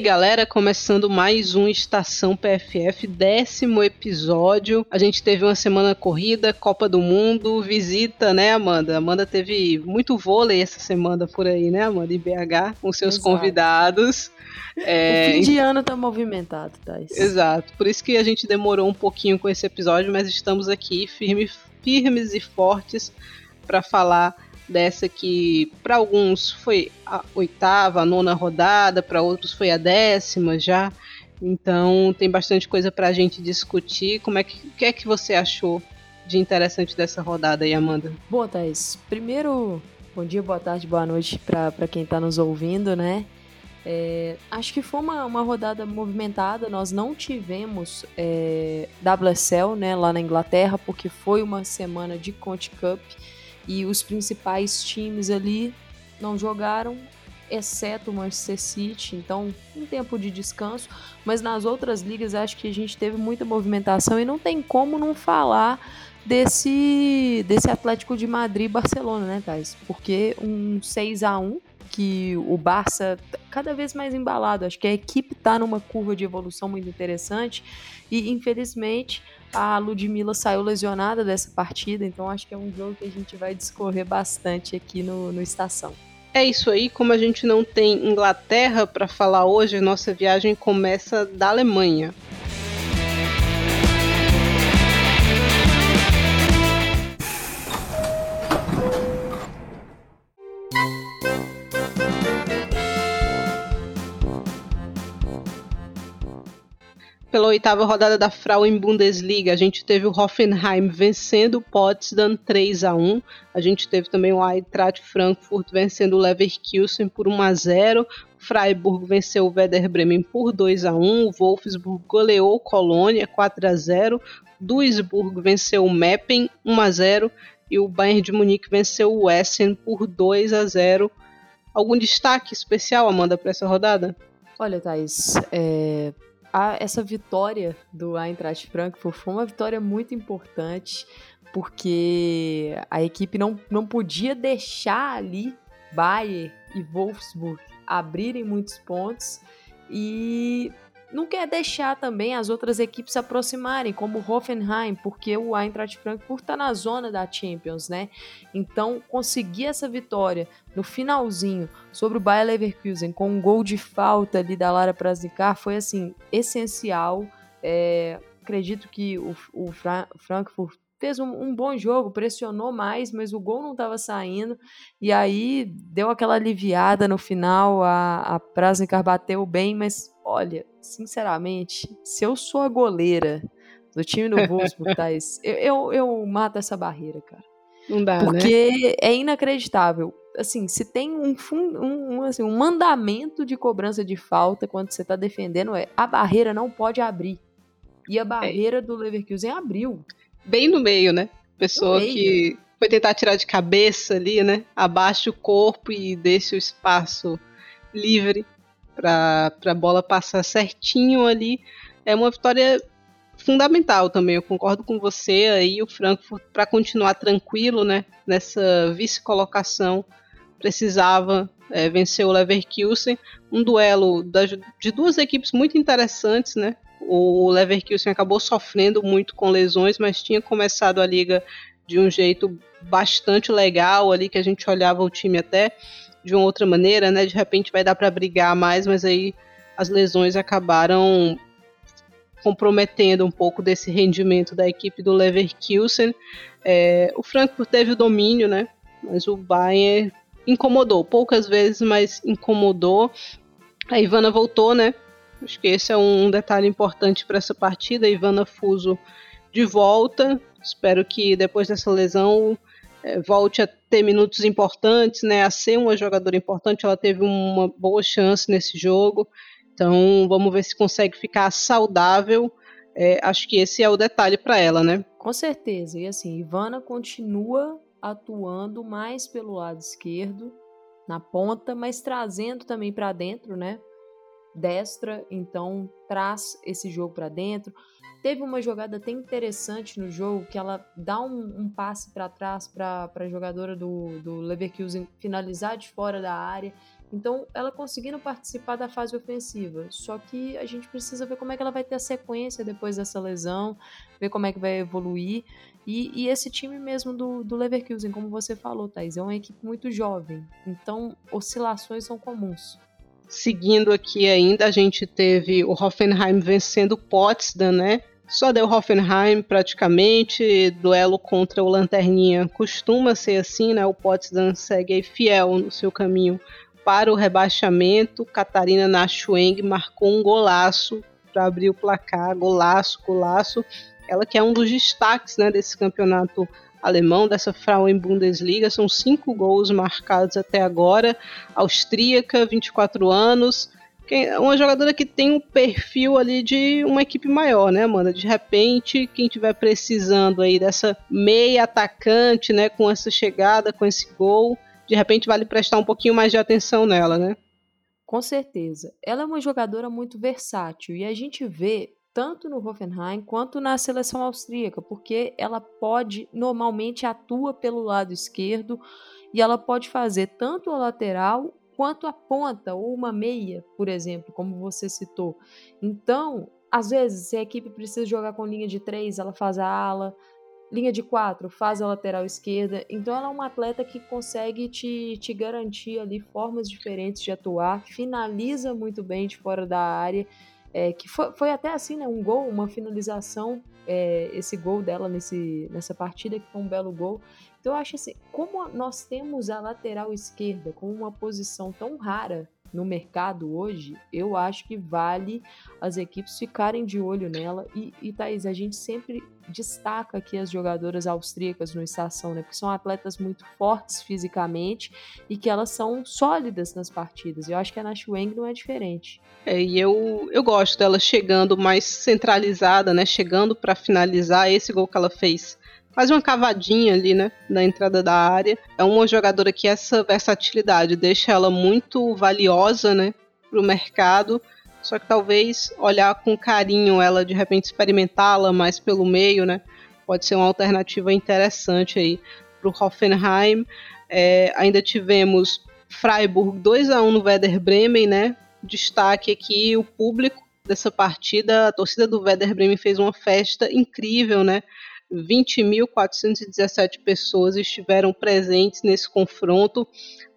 E aí, galera, começando mais um Estação PFF, décimo episódio. A gente teve uma semana corrida, Copa do Mundo, visita, né, Amanda? Amanda teve muito vôlei essa semana por aí, né, Amanda? Em BH, com seus Exato. convidados. É... O fim de ano tá movimentado, Thais. Exato. Por isso que a gente demorou um pouquinho com esse episódio, mas estamos aqui firme, firmes e fortes para falar dessa que para alguns foi a oitava, a nona rodada, para outros foi a décima já. Então tem bastante coisa para a gente discutir. Como é que, que é que você achou de interessante dessa rodada aí, Amanda? Boa, Thais. Primeiro, bom dia, boa tarde, boa noite para quem está nos ouvindo, né? É, acho que foi uma, uma rodada movimentada. Nós não tivemos é, WSL né, lá na Inglaterra, porque foi uma semana de Conte Cup e os principais times ali não jogaram, exceto o Manchester City, então um tempo de descanso, mas nas outras ligas acho que a gente teve muita movimentação e não tem como não falar desse desse Atlético de Madrid e Barcelona, né, Thais? Porque um 6 a 1 que o Barça tá cada vez mais embalado. Acho que a equipe está numa curva de evolução muito interessante e infelizmente a Ludmilla saiu lesionada dessa partida, então acho que é um jogo que a gente vai discorrer bastante aqui no, no Estação. É isso aí, como a gente não tem Inglaterra para falar hoje, nossa viagem começa da Alemanha. Pela oitava rodada da Frauen Bundesliga, a gente teve o Hoffenheim vencendo o Potsdam 3 a 1. A gente teve também o Eintracht Frankfurt vencendo o Leverkusen por 1 a 0. Freiburg venceu o Werder Bremen por 2 a 1. O Wolfsburg goleou o Colônia 4 a 0. Duisburg venceu o Meppen 1 a 0 e o Bayern de Munique venceu o Essen por 2 a 0. Algum destaque especial, Amanda, para essa rodada? Olha, Thaís, é, a, essa vitória do Eintracht Frankfurt foi uma vitória muito importante, porque a equipe não, não podia deixar ali Bayern e Wolfsburg abrirem muitos pontos e não quer deixar também as outras equipes se aproximarem, como o Hoffenheim, porque o Eintracht Frankfurt está na zona da Champions, né? Então, conseguir essa vitória no finalzinho sobre o Bayer Leverkusen com um gol de falta ali da Lara Prasnikar foi, assim, essencial. É, acredito que o, o Fra Frankfurt fez um, um, bom jogo, pressionou mais, mas o gol não estava saindo. E aí deu aquela aliviada no final. A, a bateu bem, mas olha, sinceramente, se eu sou a goleira do time do Wolfsburg, Thais, eu, eu, eu mato essa barreira, cara. Não dá, Porque né? é inacreditável. Assim, se tem um, um, assim, um mandamento de cobrança de falta quando você tá defendendo, é a barreira não pode abrir. E a é. barreira é. do Leverkusen abriu. Bem no meio, né? Pessoa que foi tentar tirar de cabeça ali, né? Abaixa o corpo e deixa o espaço livre para a bola passar certinho ali. É uma vitória fundamental também. Eu concordo com você aí, o Frankfurt, para continuar tranquilo né, nessa vice-colocação, precisava é, vencer o Leverkusen. Um duelo das, de duas equipes muito interessantes, né? O Leverkusen acabou sofrendo muito com lesões, mas tinha começado a liga de um jeito bastante legal ali, que a gente olhava o time até de uma outra maneira, né? De repente vai dar para brigar mais, mas aí as lesões acabaram comprometendo um pouco desse rendimento da equipe do Leverkusen. É, o Frankfurt teve o domínio, né? Mas o Bayern incomodou, poucas vezes, mas incomodou. A Ivana voltou, né? Acho que esse é um detalhe importante para essa partida. Ivana Fuso de volta. Espero que depois dessa lesão é, volte a ter minutos importantes, né, a ser uma jogadora importante. Ela teve uma boa chance nesse jogo, então vamos ver se consegue ficar saudável. É, acho que esse é o detalhe para ela, né? Com certeza. E assim, Ivana continua atuando mais pelo lado esquerdo, na ponta, mas trazendo também para dentro, né? Destra, então traz esse jogo para dentro. Teve uma jogada até interessante no jogo que ela dá um, um passe para trás para a jogadora do, do Leverkusen finalizar de fora da área Então, ela conseguindo participar da fase ofensiva. Só que a gente precisa ver como é que ela vai ter a sequência depois dessa lesão, ver como é que vai evoluir. E, e esse time mesmo do, do Leverkusen, como você falou, Thais, é uma equipe muito jovem. Então, oscilações são comuns. Seguindo aqui ainda, a gente teve o Hoffenheim vencendo o Potsdam, né? Só deu Hoffenheim praticamente, duelo contra o Lanterninha costuma ser assim, né? O Potsdam segue fiel no seu caminho para o rebaixamento. Catarina Nachueng marcou um golaço para abrir o placar, golaço, golaço. Ela que é um dos destaques né, desse campeonato alemão, dessa Frauen Bundesliga. São cinco gols marcados até agora. Austríaca, 24 anos uma jogadora que tem um perfil ali de uma equipe maior, né, Amanda? De repente, quem tiver precisando aí dessa meia atacante, né, com essa chegada, com esse gol, de repente vale prestar um pouquinho mais de atenção nela, né? Com certeza. Ela é uma jogadora muito versátil e a gente vê tanto no Hoffenheim quanto na seleção austríaca, porque ela pode, normalmente atua pelo lado esquerdo e ela pode fazer tanto a lateral quanto a ponta ou uma meia, por exemplo, como você citou. Então, às vezes, se a equipe precisa jogar com linha de três, ela faz a ala, linha de quatro, faz a lateral esquerda. Então, ela é uma atleta que consegue te, te garantir ali formas diferentes de atuar, finaliza muito bem de fora da área. É, que foi, foi até assim, né? Um gol, uma finalização, é, esse gol dela nesse, nessa partida, que foi um belo gol. Então eu acho assim, como nós temos a lateral esquerda com uma posição tão rara no mercado hoje, eu acho que vale as equipes ficarem de olho nela. E, e Thaís, a gente sempre destaca aqui as jogadoras austríacas no Estação, né? Porque são atletas muito fortes fisicamente e que elas são sólidas nas partidas. Eu acho que a Nash Weng não é diferente. É, e eu, eu gosto dela chegando mais centralizada, né? Chegando para finalizar esse gol que ela fez faz uma cavadinha ali, né, na entrada da área. É uma jogadora que essa versatilidade deixa ela muito valiosa, né, pro mercado. Só que talvez olhar com carinho ela, de repente experimentá-la mais pelo meio, né, pode ser uma alternativa interessante aí pro Hoffenheim. É, ainda tivemos Freiburg 2 a 1 no Werder Bremen, né? Destaque aqui o público dessa partida, a torcida do Werder Bremen fez uma festa incrível, né? 20.417 pessoas estiveram presentes nesse confronto.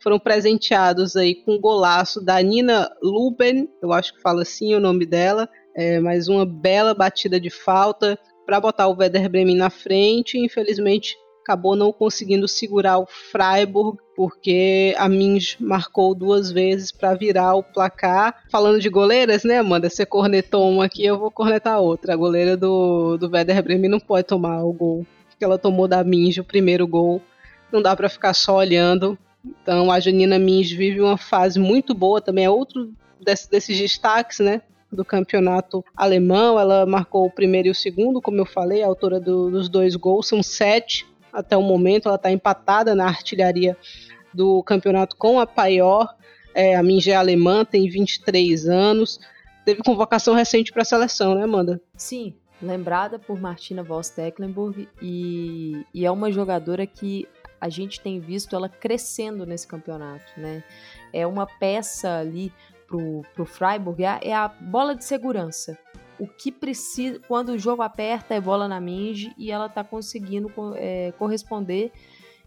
Foram presenteados aí com um golaço da Nina Luben, eu acho que fala assim o nome dela, é, mais uma bela batida de falta para botar o Werder Bremen na frente. Infelizmente, acabou não conseguindo segurar o Freiburg, porque a Minge marcou duas vezes para virar o placar. Falando de goleiras, né, Amanda? Você cornetou uma aqui, eu vou cornetar outra. A goleira do, do Werder Bremen não pode tomar o gol que ela tomou da Minge, o primeiro gol. Não dá para ficar só olhando. Então a Janina Minge vive uma fase muito boa, também é outro desse, desses destaques, né? do campeonato alemão. Ela marcou o primeiro e o segundo, como eu falei, a autora do, dos dois gols. São sete até o momento. Ela está empatada na artilharia do campeonato com a Paior. É, a Minge é alemã, tem 23 anos. Teve convocação recente para a seleção, né, Amanda? Sim, lembrada por Martina Voss Tecklenburg e, e é uma jogadora que a gente tem visto ela crescendo nesse campeonato, né? É uma peça ali pro, pro Freiburg, é a, é a bola de segurança o que precisa. Quando o jogo aperta, é bola na Minge e ela está conseguindo é, corresponder.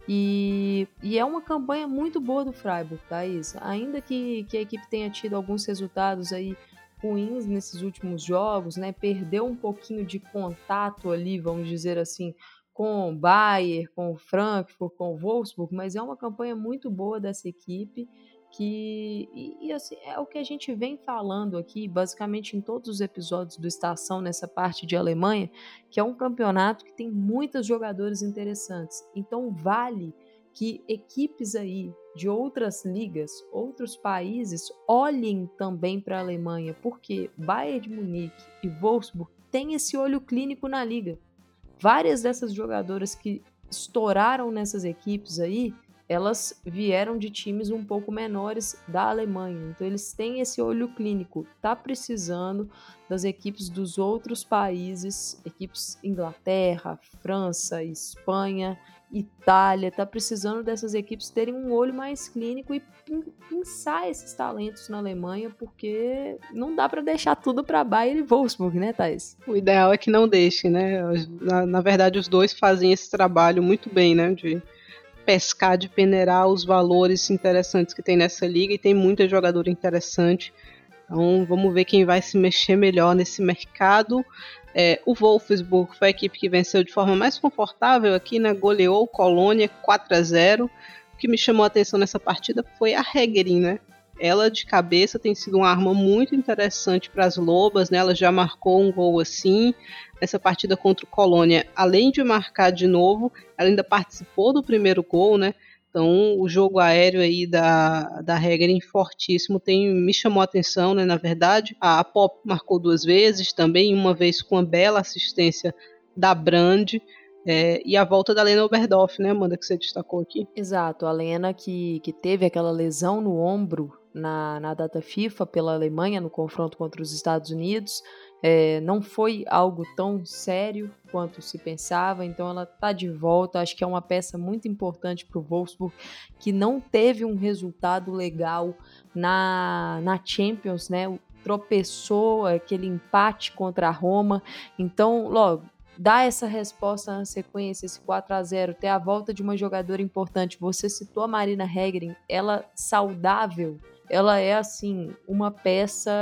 E, e, é uma campanha muito boa do Freiburg, Thaís. Tá, Ainda que, que a equipe tenha tido alguns resultados aí ruins nesses últimos jogos, né? Perdeu um pouquinho de contato ali, vamos dizer assim, com o Bayern, com o Frankfurt, com o Wolfsburg, mas é uma campanha muito boa dessa equipe que e, e assim, é o que a gente vem falando aqui, basicamente em todos os episódios do Estação nessa parte de Alemanha, que é um campeonato que tem muitos jogadores interessantes. Então vale que equipes aí de outras ligas, outros países olhem também para a Alemanha, porque Bayern de Munique e Wolfsburg têm esse olho clínico na liga. Várias dessas jogadoras que estouraram nessas equipes aí elas vieram de times um pouco menores da Alemanha. Então eles têm esse olho clínico. Tá precisando das equipes dos outros países, equipes Inglaterra, França, Espanha, Itália, tá precisando dessas equipes terem um olho mais clínico e pensar esses talentos na Alemanha, porque não dá para deixar tudo para Bayern e Wolfsburg, né, Thais? O ideal é que não deixem, né? Na, na verdade, os dois fazem esse trabalho muito bem, né? De pescar, de peneirar os valores interessantes que tem nessa liga e tem muita jogadora interessante. Então vamos ver quem vai se mexer melhor nesse mercado. É, o Wolfsburg foi a equipe que venceu de forma mais confortável aqui, né? Goleou Colônia 4 a 0. O que me chamou a atenção nessa partida foi a Hegerin, né? Ela de cabeça tem sido uma arma muito interessante para as Lobas, né? Ela já marcou um gol assim nessa partida contra o Colônia. Além de marcar de novo, ela ainda participou do primeiro gol, né? Então, o jogo aéreo aí da, da Hegering fortíssimo tem, me chamou a atenção, né? Na verdade, a Pop marcou duas vezes, também uma vez com uma bela assistência da Brand. É, e a volta da Lena Oberdorf, né, Amanda, que você destacou aqui. Exato, a Lena que, que teve aquela lesão no ombro na, na data FIFA pela Alemanha no confronto contra os Estados Unidos. É, não foi algo tão sério quanto se pensava, então ela está de volta. Acho que é uma peça muito importante para o Wolfsburg, que não teve um resultado legal na, na Champions, né? Tropeçou aquele empate contra a Roma. Então, logo, dar essa resposta na sequência, esse 4 a 0 ter a volta de uma jogadora importante. Você citou a Marina Hegering, ela saudável, ela é assim uma peça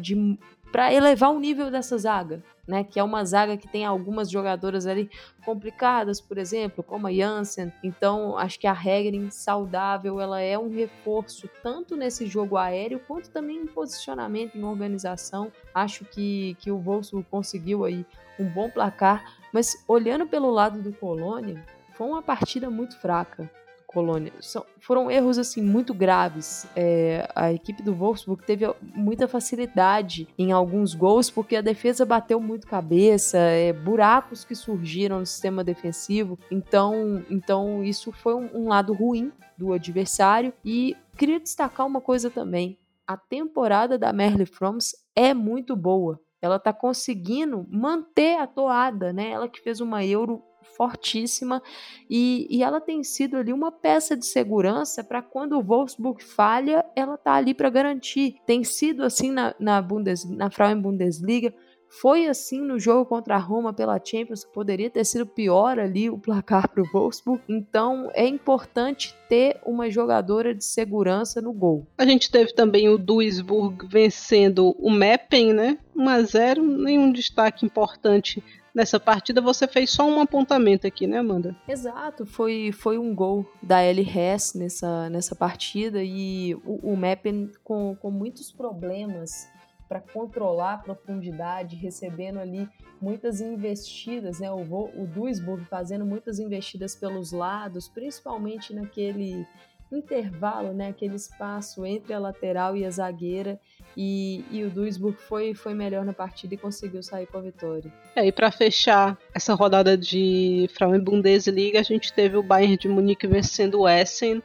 de para elevar o nível dessa zaga, né? Que é uma zaga que tem algumas jogadoras ali complicadas, por exemplo, como a Jansen. Então, acho que a Hegering saudável, ela é um reforço tanto nesse jogo aéreo quanto também em posicionamento, em organização. Acho que, que o Wolfsburg conseguiu aí um bom placar, mas olhando pelo lado do Colônia, foi uma partida muito fraca. Colônia. São, foram erros assim muito graves. É, a equipe do Wolfsburg teve muita facilidade em alguns gols porque a defesa bateu muito cabeça, é, buracos que surgiram no sistema defensivo. Então, então isso foi um, um lado ruim do adversário. E queria destacar uma coisa também. A temporada da Merle Froms é muito boa ela está conseguindo manter a toada, né? Ela que fez uma Euro fortíssima e, e ela tem sido ali uma peça de segurança para quando o Wolfsburg falha, ela tá ali para garantir. Tem sido assim na, na, Bundes, na Frauen Bundesliga, foi assim no jogo contra a Roma pela Champions, poderia ter sido pior ali o placar para o Wolfsburg. Então é importante ter uma jogadora de segurança no gol. A gente teve também o Duisburg vencendo o Meppen, né? 1 a 0, nenhum destaque importante nessa partida, você fez só um apontamento aqui, né, Amanda? Exato, foi, foi um gol da Ellie Hess nessa, nessa partida e o, o Meppen com, com muitos problemas para controlar a profundidade, recebendo ali muitas investidas, né? O, o Duisburg fazendo muitas investidas pelos lados, principalmente naquele intervalo, né? Aquele espaço entre a lateral e a zagueira e, e o Duisburg foi, foi melhor na partida e conseguiu sair com a vitória. É, e para fechar essa rodada de Frauen Bundesliga, a gente teve o Bayern de Munique vencendo o Essen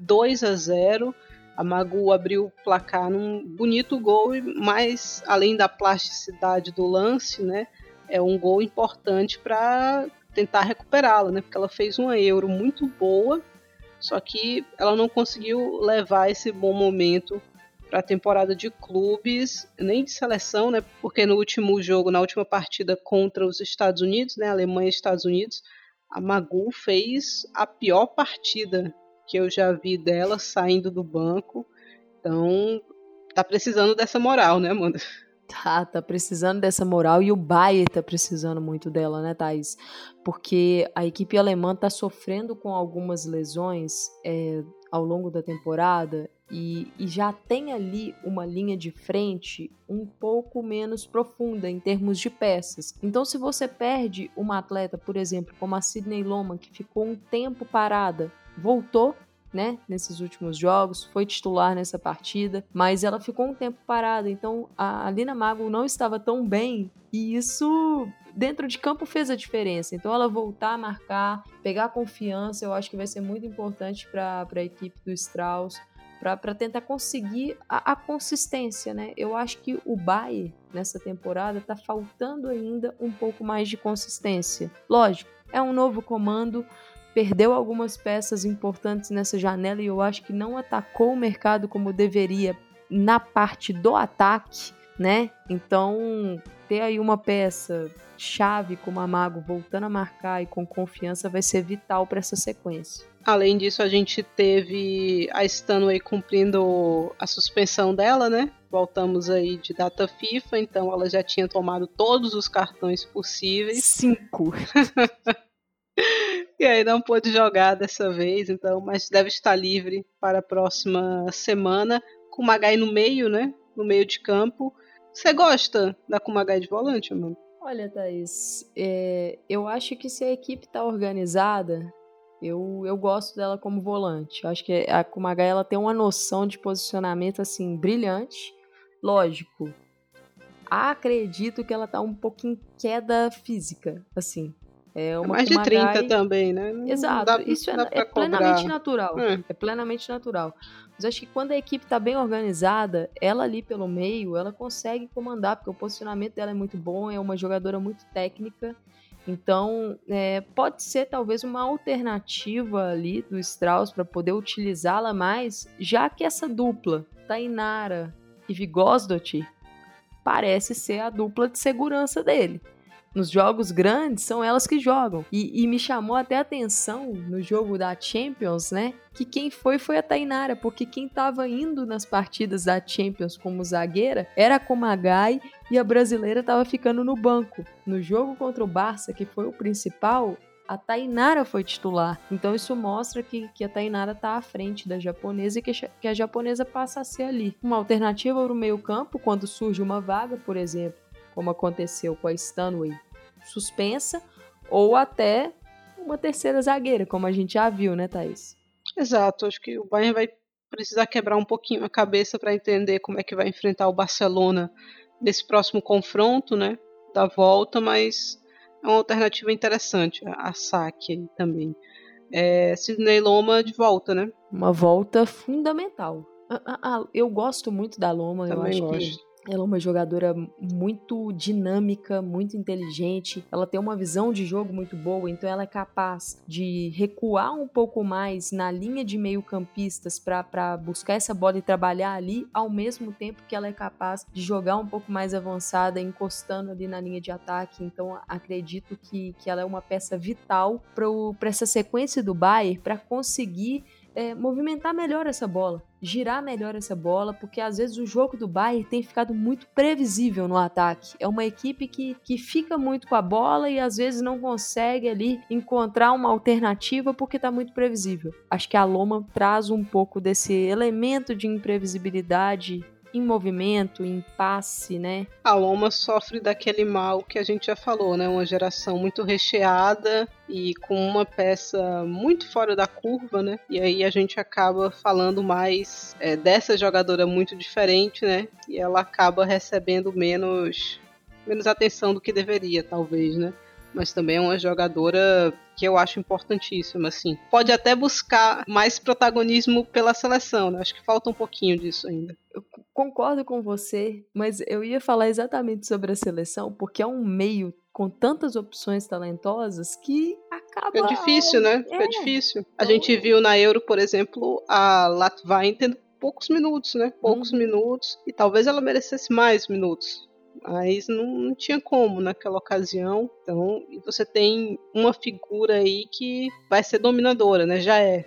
2 a 0. A Magu abriu o placar num bonito gol, mas além da plasticidade do lance, né, é um gol importante para tentar recuperá-la, né, porque ela fez uma Euro muito boa, só que ela não conseguiu levar esse bom momento para a temporada de clubes, nem de seleção, né? Porque no último jogo, na última partida contra os Estados Unidos, né, Alemanha e Estados Unidos, a Magu fez a pior partida que eu já vi dela saindo do banco. Então, tá precisando dessa moral, né, Amanda? Tá, tá precisando dessa moral e o Bayern tá precisando muito dela, né, Thaís? Porque a equipe alemã tá sofrendo com algumas lesões é, ao longo da temporada e, e, já tem ali uma linha de frente um pouco menos profunda em termos de peças. Então, se você perde uma atleta, por exemplo, como a Sidney Loma, que ficou um tempo parada, voltou. Né, nesses últimos jogos, foi titular nessa partida, mas ela ficou um tempo parada, então a Lina Mago não estava tão bem e isso dentro de campo fez a diferença. Então ela voltar a marcar, pegar confiança, eu acho que vai ser muito importante para a equipe do Strauss para tentar conseguir a, a, consistência, né? Eu acho que o Bayern nessa temporada está faltando ainda um pouco mais de consistência. Lógico, é um novo comando, perdeu algumas peças importantes nessa janela e eu acho que não atacou o mercado como deveria na parte do ataque, né? Então, ter aí uma peça chave como a Mago voltando a marcar e com confiança vai ser vital para essa sequência. Além disso, a gente teve a Stanway cumprindo a suspensão dela, né? Voltamos aí de data FIFA, então ela já tinha tomado todos os cartões possíveis. Cinco. e aí não pôde jogar dessa vez, então, mas deve estar livre para a próxima semana, com o Magai no meio, né? No meio de campo. Você gosta da Kumagai de volante, mano? Olha, Thaís, é, eu acho que se a equipe tá organizada, eu, eu gosto dela como volante. Eu acho que a Kumagai ela tem uma noção de posicionamento assim brilhante. Lógico, acredito que ela tá um em queda física, assim. É, uma é mais Kumagai... de 30 também, né? Não Exato, dá, isso é, é plenamente natural. É. é. plenamente natural. Mas acho que quando a equipe está bem organizada, ela ali pelo meio, ela consegue comandar, porque o posicionamento dela é muito bom, é uma jogadora muito técnica. Então, é, pode ser talvez uma alternativa ali do Strauss para poder utilizá-la mais, já que essa dupla, Tainara e Vigosdot, parece ser a dupla de segurança dele nos jogos grandes, são elas que jogam. E, e, me chamou até a atenção no jogo da Champions, né? Que quem foi foi a Tainara, porque quem tava indo nas partidas da Champions como zagueira era a Komagai e a brasileira tava ficando no banco. No jogo contra o Barça, que foi o principal, a Tainara foi titular. Então isso mostra que, que a Tainara está à frente da japonesa e que, que a japonesa passa a ser ali. Uma alternativa para o meio campo, quando surge uma vaga, por exemplo, como aconteceu com a Stanway, suspensa, ou até uma terceira zagueira, como a gente já viu, né, Thaís? Exato, acho que o Bayern vai precisar quebrar um pouquinho a cabeça para entender como é que vai enfrentar o Barcelona nesse próximo confronto, né, da volta, mas é uma alternativa interessante, a saque também. É, Sidney Loma de volta, né? Uma volta fundamental. Ah, ah, ah, eu gosto muito da Loma, também eu acho gosto. que ela é uma jogadora muito dinâmica, muito inteligente. Ela tem uma visão de jogo muito boa, então ela é capaz de recuar um pouco mais na linha de meio-campistas para buscar essa bola e trabalhar ali, ao mesmo tempo que ela é capaz de jogar um pouco mais avançada, encostando ali na linha de ataque. Então acredito que, que ela é uma peça vital para essa sequência do Bayern para conseguir é, movimentar melhor essa bola, girar melhor essa bola, porque às vezes o jogo do Bayern tem ficado muito previsível no ataque. É uma equipe que, que fica muito com a bola e às vezes não consegue ali encontrar uma alternativa porque está muito previsível. Acho que a Loma traz um pouco desse elemento de imprevisibilidade em movimento, em passe, né? A Loma sofre daquele mal que a gente já falou, né? Uma geração muito recheada e com uma peça muito fora da curva, né? E aí a gente acaba falando mais é, dessa jogadora muito diferente, né? E ela acaba recebendo menos menos atenção do que deveria, talvez, né? Mas também é uma jogadora que eu acho importantíssima, assim. Pode até buscar mais protagonismo pela seleção, né? Acho que falta um pouquinho disso ainda. Eu concordo com você, mas eu ia falar exatamente sobre a seleção, porque é um meio com tantas opções talentosas que acaba. É difícil, né? É, é difícil. A gente viu na Euro, por exemplo, a Latvain tendo poucos minutos, né? Poucos uhum. minutos. E talvez ela merecesse mais minutos mas não, não, tinha como naquela ocasião. Então, você tem uma figura aí que vai ser dominadora, né? Já é.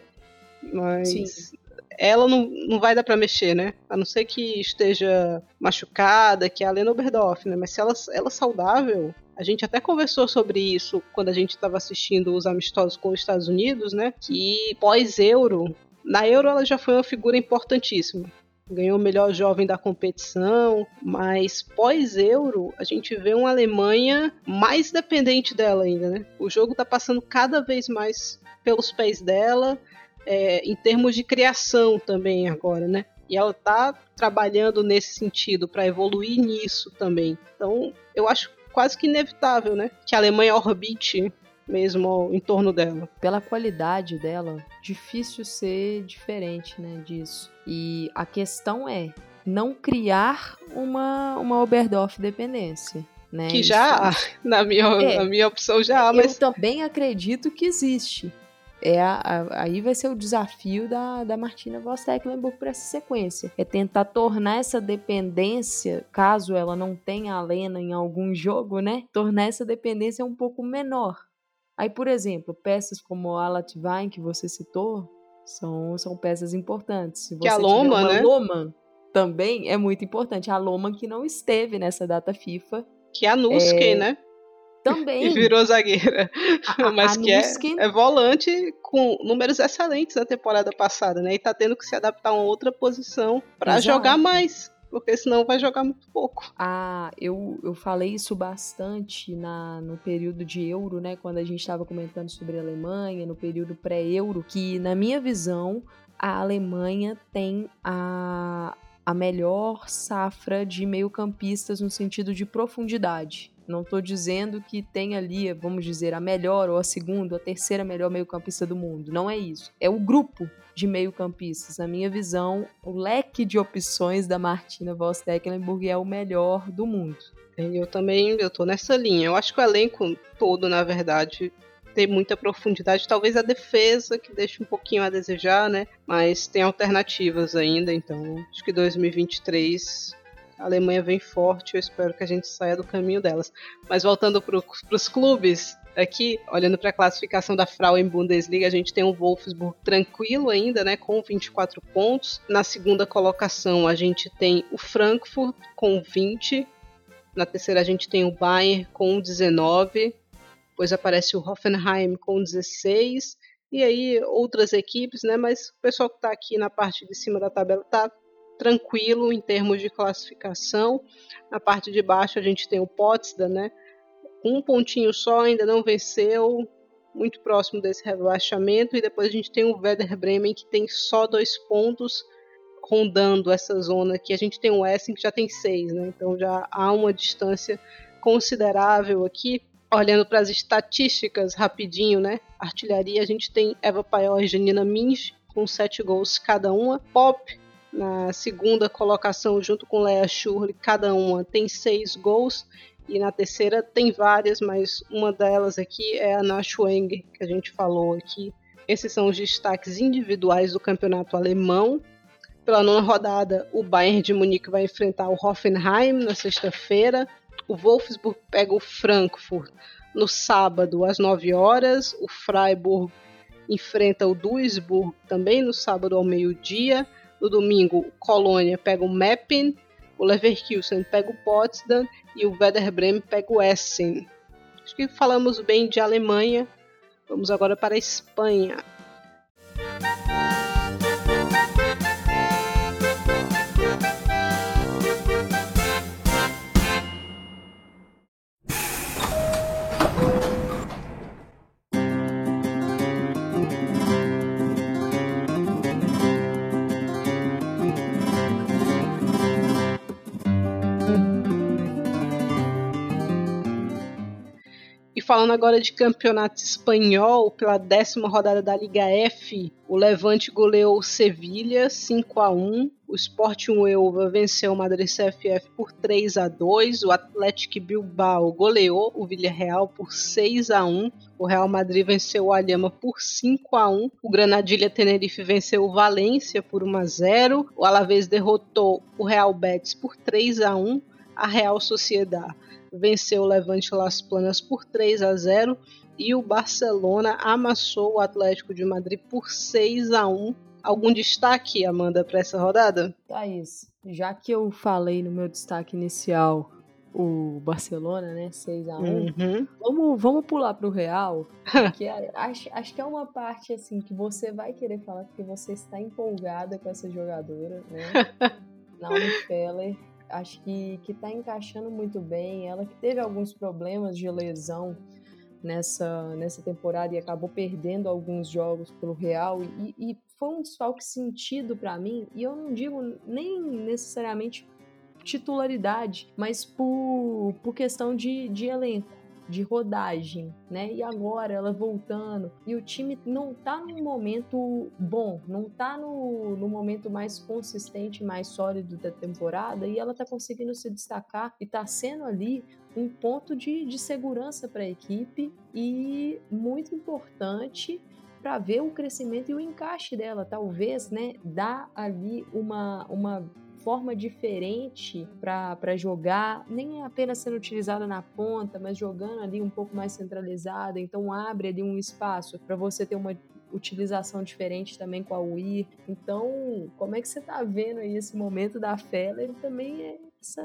Mas Sim. ela não, não vai dar para mexer, né? A não ser que esteja machucada, que é a Lena Oberdorf, né? Mas se ela, ela é saudável, a gente até conversou sobre isso quando a gente estava assistindo os amistosos com os Estados Unidos, né? Que pós-Euro, na Euro ela já foi uma figura importantíssima ganhou o melhor jovem da competição, mas pós-Euro a gente vê uma Alemanha mais dependente dela ainda, né? O jogo tá passando cada vez mais pelos pés dela, é, em termos de criação também agora, né? E ela tá trabalhando nesse sentido para evoluir nisso também. Então, eu acho quase que inevitável, né? Que a Alemanha orbite mesmo em torno dela. Pela qualidade dela, difícil ser diferente, né, disso. E a questão é não criar uma, uma Oberdorf dependência. Né? Que já há, na minha, é, na minha opção já há, mas... Eu também acredito que existe. é a, a, aí vai ser o desafio da, da Martina Voss Tecklenburg para essa sequência. É tentar tornar essa dependência, caso ela não tenha a Lena em algum jogo, né? Tornar essa dependência um pouco menor. Aí, por exemplo, peças como a Latvine, que você citou, são, são peças importantes. Se você que a Loma, né? Loma também é muito importante. A Loma que não esteve nessa data FIFA. Que é a Nuske, é... né? Também. E virou zagueira. A, Mas a que é, é, volante com números excelentes na temporada passada, né? E tá tendo que se adaptar a uma outra posição para jogar mais. Porque senão vai jogar muito pouco. Ah, eu, eu falei isso bastante na, no período de Euro, né? Quando a gente estava comentando sobre a Alemanha, no período pré-Euro, que na minha visão a Alemanha tem a, a melhor safra de meio-campistas no sentido de profundidade. Não estou dizendo que tem ali, vamos dizer, a melhor ou a segunda ou a terceira melhor meio-campista do mundo. Não é isso. É o grupo de meio-campistas. Na minha visão, o leque de opções da Martina Voss Tecklenburg é o melhor do mundo. Eu também eu nessa linha. Eu acho que o elenco todo, na verdade, tem muita profundidade. Talvez a defesa, que deixa um pouquinho a desejar, né? Mas tem alternativas ainda, então acho que 2023 a Alemanha vem forte, eu espero que a gente saia do caminho delas. Mas voltando para os clubes, aqui, olhando para a classificação da Frauen Bundesliga, a gente tem o Wolfsburg tranquilo ainda, né, com 24 pontos. Na segunda colocação, a gente tem o Frankfurt com 20. Na terceira, a gente tem o Bayern com 19. Depois aparece o Hoffenheim com 16. E aí, outras equipes, né, mas o pessoal que está aqui na parte de cima da tabela está tranquilo em termos de classificação. Na parte de baixo a gente tem o Potsdam, né? Um pontinho só, ainda não venceu, muito próximo desse rebaixamento. E depois a gente tem o Werder Bremen, que tem só dois pontos rondando essa zona aqui. A gente tem o Essen, que já tem seis, né? Então já há uma distância considerável aqui. Olhando para as estatísticas rapidinho, né? Artilharia, a gente tem Eva Paiol e Janina Minge, com sete gols cada uma. Pop na segunda colocação, junto com Lea Schurle, cada uma tem seis gols. E na terceira tem várias, mas uma delas aqui é a Nash Wenger, que a gente falou aqui. Esses são os destaques individuais do campeonato alemão. Pela nona rodada, o Bayern de Munique vai enfrentar o Hoffenheim na sexta-feira. O Wolfsburg pega o Frankfurt no sábado às 9 horas. O Freiburg enfrenta o Duisburg também no sábado ao meio-dia. No domingo, Colônia pega o Meppen, o Leverkusen pega o Potsdam e o Werder Bremen pega o Essen. Acho que falamos bem de Alemanha. Vamos agora para a Espanha. Falando agora de campeonato espanhol, pela décima rodada da Liga F, o Levante goleou o Sevilha 5 a 1 o Sporting Huelva venceu o Madrid CFF por 3 a 2 o Atlético Bilbao goleou o Villarreal por 6 a 1 o Real Madrid venceu o Alhama por 5 a 1 o Granadilha Tenerife venceu o Valência por 1 a 0 o Alavés derrotou o Real Betis por 3 a 1 a Real Sociedade venceu o Levante Las Planas por 3 a 0 e o Barcelona amassou o Atlético de Madrid por 6 a 1. Algum destaque, Amanda, para essa rodada? Thaís, já que eu falei no meu destaque inicial o Barcelona, né? 6 a 1 uhum. vamos, vamos pular pro Real. Que acho, acho que é uma parte assim que você vai querer falar porque você está empolgada com essa jogadora, né? Naomi Feller acho que, que tá encaixando muito bem. Ela que teve alguns problemas de lesão nessa, nessa temporada e acabou perdendo alguns jogos pelo Real. E, e foi um desfalque sentido para mim. E eu não digo nem necessariamente titularidade, mas por, por questão de, de elenco de rodagem, né? E agora ela voltando. E o time não tá num momento bom, não tá no, no momento mais consistente, mais sólido da temporada. E ela tá conseguindo se destacar e tá sendo ali um ponto de, de segurança para a equipe e muito importante para ver o crescimento e o encaixe dela. Talvez, né, dá ali uma, uma forma diferente para jogar, nem apenas sendo utilizada na ponta, mas jogando ali um pouco mais centralizada. Então abre ali um espaço para você ter uma utilização diferente também com a Wii. Então, como é que você tá vendo aí esse momento da Feller também é essa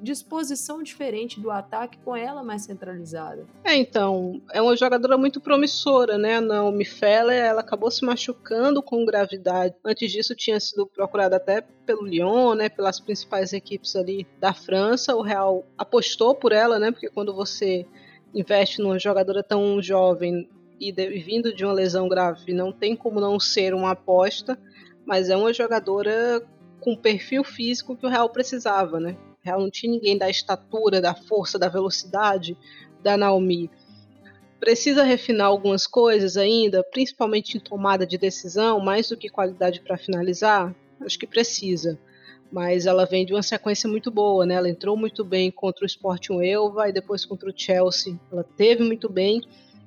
disposição diferente do ataque com ela mais centralizada. É, então, é uma jogadora muito promissora, né? A Naomi Feller, ela acabou se machucando com gravidade. Antes disso tinha sido procurada até pelo Lyon, né, pelas principais equipes ali da França. O Real apostou por ela, né? Porque quando você investe numa jogadora tão jovem e de, vindo de uma lesão grave, não tem como não ser uma aposta, mas é uma jogadora com o perfil físico que o Real precisava, né? O Real não tinha ninguém da estatura, da força, da velocidade da Naomi. Precisa refinar algumas coisas ainda, principalmente em tomada de decisão, mais do que qualidade para finalizar? Acho que precisa. Mas ela vem de uma sequência muito boa, né? Ela entrou muito bem contra o Sporting Elva e depois contra o Chelsea. Ela teve muito bem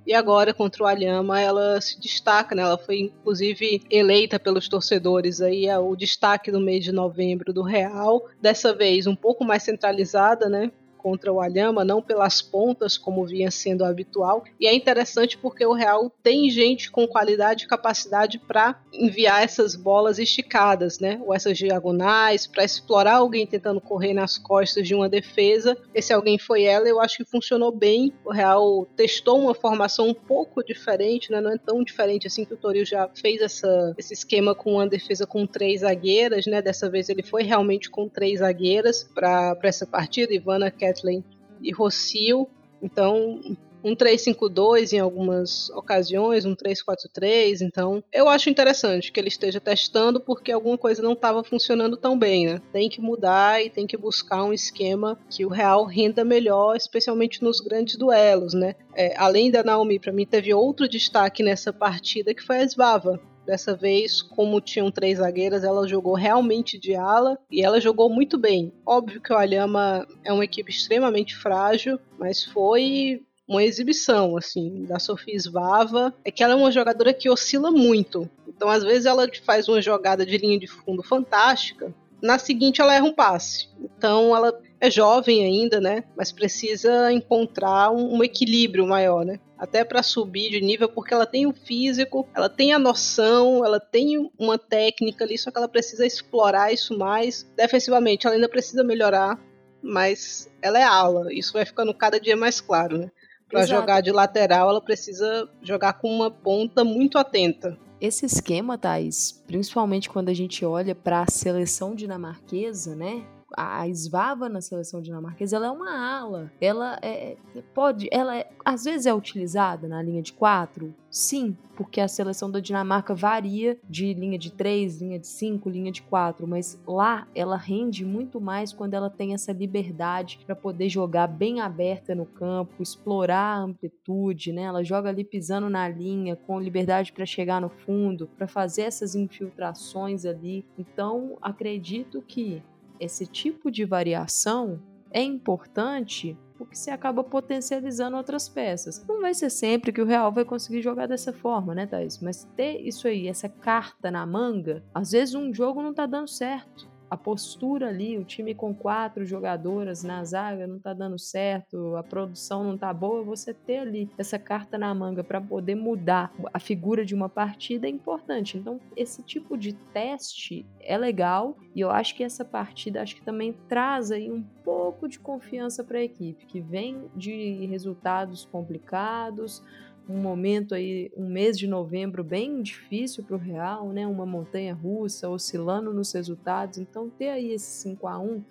e agora, contra o Alhama, ela se destaca, né? Ela foi, inclusive, eleita pelos torcedores aí é o destaque do mês de novembro do Real. Dessa vez, um pouco mais centralizada, né? Contra o Alhama, não pelas pontas, como vinha sendo habitual. E é interessante porque o Real tem gente com qualidade e capacidade para enviar essas bolas esticadas, né? Ou essas diagonais, para explorar alguém tentando correr nas costas de uma defesa. Esse alguém foi ela, eu acho que funcionou bem. O Real testou uma formação um pouco diferente, né? Não é tão diferente assim que o Toril já fez essa, esse esquema com uma defesa com três zagueiras, né? Dessa vez ele foi realmente com três zagueiras para essa partida. Ivana, Kathleen e Rocio. Então, um 352 em algumas ocasiões, um 343. Então, eu acho interessante que ele esteja testando porque alguma coisa não estava funcionando tão bem, né? Tem que mudar e tem que buscar um esquema que o Real renda melhor, especialmente nos grandes duelos, né? É, além da Naomi, para mim teve outro destaque nessa partida que foi a Svava. Dessa vez, como tinham três zagueiras, ela jogou realmente de ala e ela jogou muito bem. Óbvio que o Alhama é uma equipe extremamente frágil, mas foi uma exibição, assim, da Sofia Svava. É que ela é uma jogadora que oscila muito. Então, às vezes, ela faz uma jogada de linha de fundo fantástica. Na seguinte, ela erra um passe. Então, ela é jovem ainda, né? Mas precisa encontrar um, um equilíbrio maior, né? Até para subir de nível, porque ela tem o físico, ela tem a noção, ela tem uma técnica ali, só que ela precisa explorar isso mais. Defensivamente, ela ainda precisa melhorar, mas ela é ala, isso vai ficando cada dia mais claro, né? Para jogar de lateral, ela precisa jogar com uma ponta muito atenta. Esse esquema, Thais, principalmente quando a gente olha para a seleção dinamarquesa, né? A Svava na seleção dinamarquesa, ela é uma ala. Ela é, pode, ela é, às vezes é utilizada na linha de quatro, sim, porque a seleção da Dinamarca varia de linha de três, linha de cinco, linha de quatro, mas lá ela rende muito mais quando ela tem essa liberdade para poder jogar bem aberta no campo, explorar a amplitude, né? Ela joga ali pisando na linha, com liberdade para chegar no fundo, para fazer essas infiltrações ali. Então, acredito que esse tipo de variação é importante porque você acaba potencializando outras peças. Não vai ser sempre que o Real vai conseguir jogar dessa forma, né, Thais? Mas ter isso aí, essa carta na manga, às vezes um jogo não tá dando certo a postura ali, o time com quatro jogadoras na zaga não tá dando certo, a produção não tá boa, você ter ali essa carta na manga para poder mudar a figura de uma partida é importante. Então, esse tipo de teste é legal e eu acho que essa partida acho que também traz aí um pouco de confiança para a equipe, que vem de resultados complicados, um momento aí, um mês de novembro bem difícil para o Real, né? Uma montanha russa, oscilando nos resultados. Então, ter aí esse 5 a 1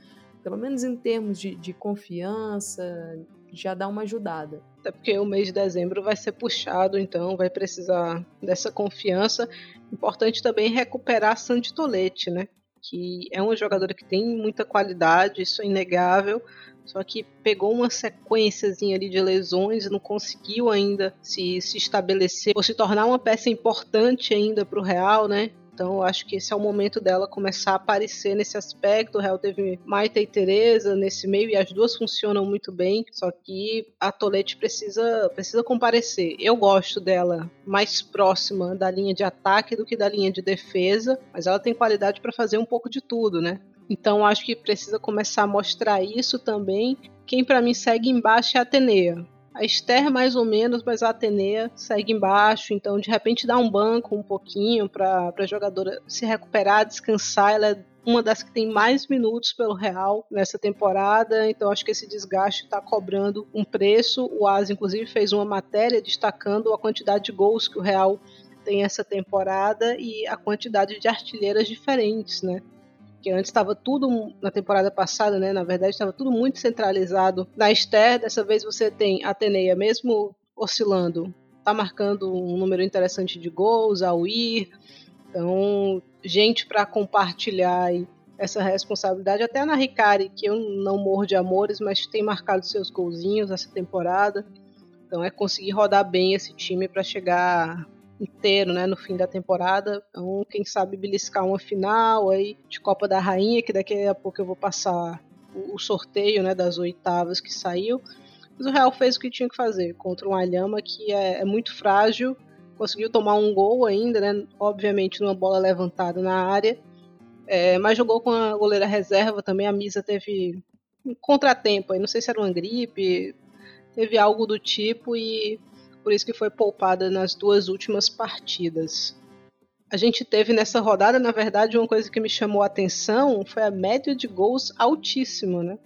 pelo menos em termos de, de confiança, já dá uma ajudada. Até porque o mês de dezembro vai ser puxado, então vai precisar dessa confiança. Importante também recuperar a Santi Tolete, né? Que é uma jogadora que tem muita qualidade, isso é inegável, só que pegou uma sequenciazinha ali de lesões e não conseguiu ainda se, se estabelecer ou se tornar uma peça importante ainda para o Real, né? Então eu acho que esse é o momento dela começar a aparecer nesse aspecto. O Real teve Maita e Teresa nesse meio e as duas funcionam muito bem, só que a Tolete precisa, precisa comparecer. Eu gosto dela mais próxima da linha de ataque do que da linha de defesa, mas ela tem qualidade para fazer um pouco de tudo, né? Então acho que precisa começar a mostrar isso também. Quem para mim segue embaixo é a Atenea. A Esther mais ou menos, mas a Atenea segue embaixo, então de repente dá um banco um pouquinho para a jogadora se recuperar, descansar. Ela é uma das que tem mais minutos pelo Real nessa temporada, então acho que esse desgaste está cobrando um preço. O AS, inclusive, fez uma matéria destacando a quantidade de gols que o Real tem essa temporada e a quantidade de artilheiras diferentes, né? Que antes estava tudo na temporada passada, né? Na verdade, estava tudo muito centralizado na Esther. Dessa vez você tem a Ateneia, mesmo oscilando, tá marcando um número interessante de gols ao ir. Então, gente para compartilhar essa responsabilidade. Até na Ricari, que eu não morro de amores, mas tem marcado seus golzinhos essa temporada. Então, é conseguir rodar bem esse time para chegar inteiro, né, no fim da temporada. Então, quem sabe beliscar uma final aí de Copa da Rainha, que daqui a pouco eu vou passar o, sorteio, né, das oitavas que saiu. Mas o Real fez o que tinha que fazer contra um Alhama que é, é muito frágil, conseguiu tomar um gol ainda, né, obviamente numa bola levantada na área, é, mas jogou com a goleira reserva também. A Misa teve um contratempo, aí não sei se era uma gripe, teve algo do tipo e por isso que foi poupada nas duas últimas partidas. A gente teve nessa rodada, na verdade, uma coisa que me chamou a atenção foi a média de gols altíssima, né?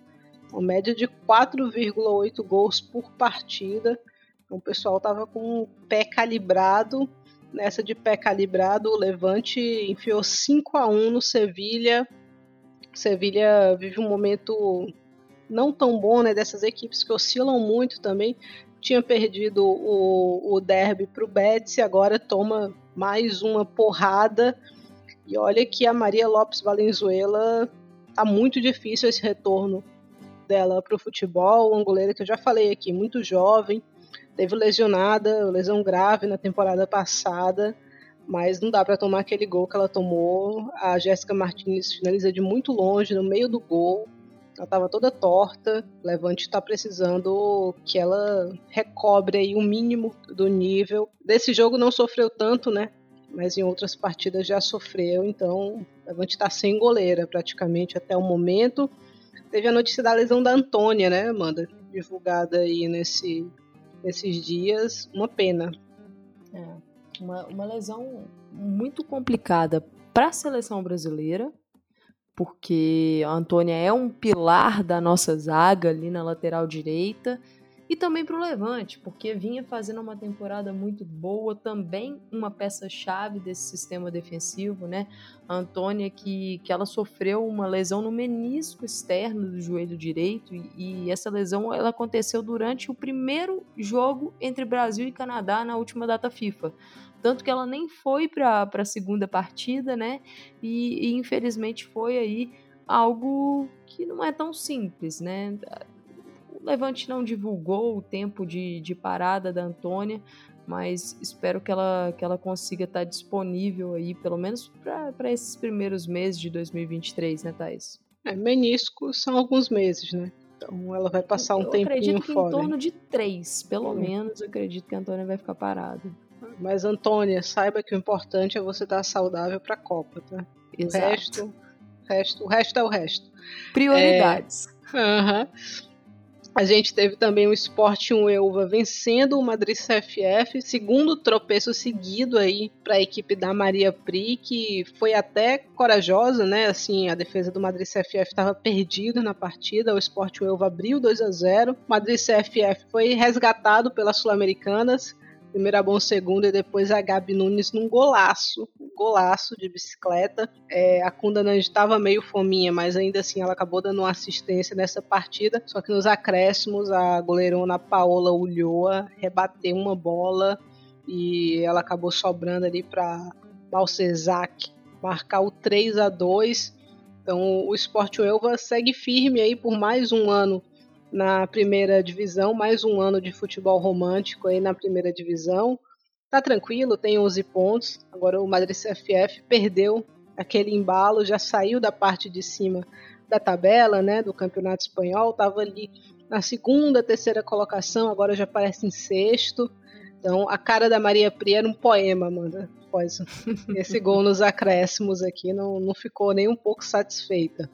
Uma média de 4,8 gols por partida. Então, o pessoal estava com o pé calibrado. Nessa de pé calibrado, o Levante enfiou 5 a 1 no Sevilha. Sevilha vive um momento não tão bom, né? Dessas equipes que oscilam muito também tinha perdido o, o derby para o Betis e agora toma mais uma porrada. E olha que a Maria Lopes Valenzuela tá muito difícil esse retorno dela para o futebol. Uma goleira que eu já falei aqui, muito jovem, teve lesionada, lesão grave na temporada passada, mas não dá para tomar aquele gol que ela tomou. A Jéssica Martins finaliza de muito longe, no meio do gol. Ela estava toda torta. Levante está precisando que ela recobre aí o um mínimo do nível. Desse jogo não sofreu tanto, né? Mas em outras partidas já sofreu. Então, Levante está sem goleira praticamente até o momento. Teve a notícia da lesão da Antônia, né, Amanda? Divulgada aí nesse, nesses dias. Uma pena. É, uma, uma lesão muito complicada para a seleção brasileira, porque a Antônia é um pilar da nossa zaga ali na lateral direita. E também para o Levante, porque vinha fazendo uma temporada muito boa, também uma peça-chave desse sistema defensivo, né? A Antônia, que, que ela sofreu uma lesão no menisco externo do joelho direito, e, e essa lesão ela aconteceu durante o primeiro jogo entre Brasil e Canadá na última data FIFA. Tanto que ela nem foi para a segunda partida, né? E, e, infelizmente foi aí algo que não é tão simples, né? Levante não divulgou o tempo de, de parada da Antônia, mas espero que ela, que ela consiga estar disponível aí, pelo menos para esses primeiros meses de 2023, né, Thais? É, menisco são alguns meses, né? Então ela vai passar um eu tempinho fora. Eu acredito que fora, em torno hein? de três, pelo menos, eu acredito que a Antônia vai ficar parada. Mas, Antônia, saiba que o importante é você estar saudável para a Copa, tá? Exato. O resto, resto, o resto é o resto. Prioridades. É, uh -huh. A gente teve também o Sport 1 Elva vencendo o Madrid CFF, segundo tropeço seguido aí para a equipe da Maria Pri, que foi até corajosa, né? Assim, a defesa do Madrid CFF estava perdida na partida, o Sport 1 Elva abriu 2 a 0. O Madrid CFF foi resgatado pelas sul-americanas Primeiro a Bom segundo e depois a Gabi Nunes num golaço, um golaço de bicicleta. É, a Kundanand estava meio fominha, mas ainda assim ela acabou dando uma assistência nessa partida. Só que nos acréscimos a goleirona Paola Ulloa rebateu uma bola e ela acabou sobrando ali para Balcezac marcar o 3 a 2 então o Sport Elva segue firme aí por mais um ano na primeira divisão, mais um ano de futebol romântico aí na primeira divisão. tá tranquilo, tem 11 pontos. Agora o Madrid CFF perdeu aquele embalo, já saiu da parte de cima da tabela, né, do Campeonato Espanhol, estava ali na segunda, terceira colocação, agora já aparece em sexto. Então, a cara da Maria Pri era um poema, Amanda. Após esse gol nos acréscimos aqui, não, não ficou nem um pouco satisfeita.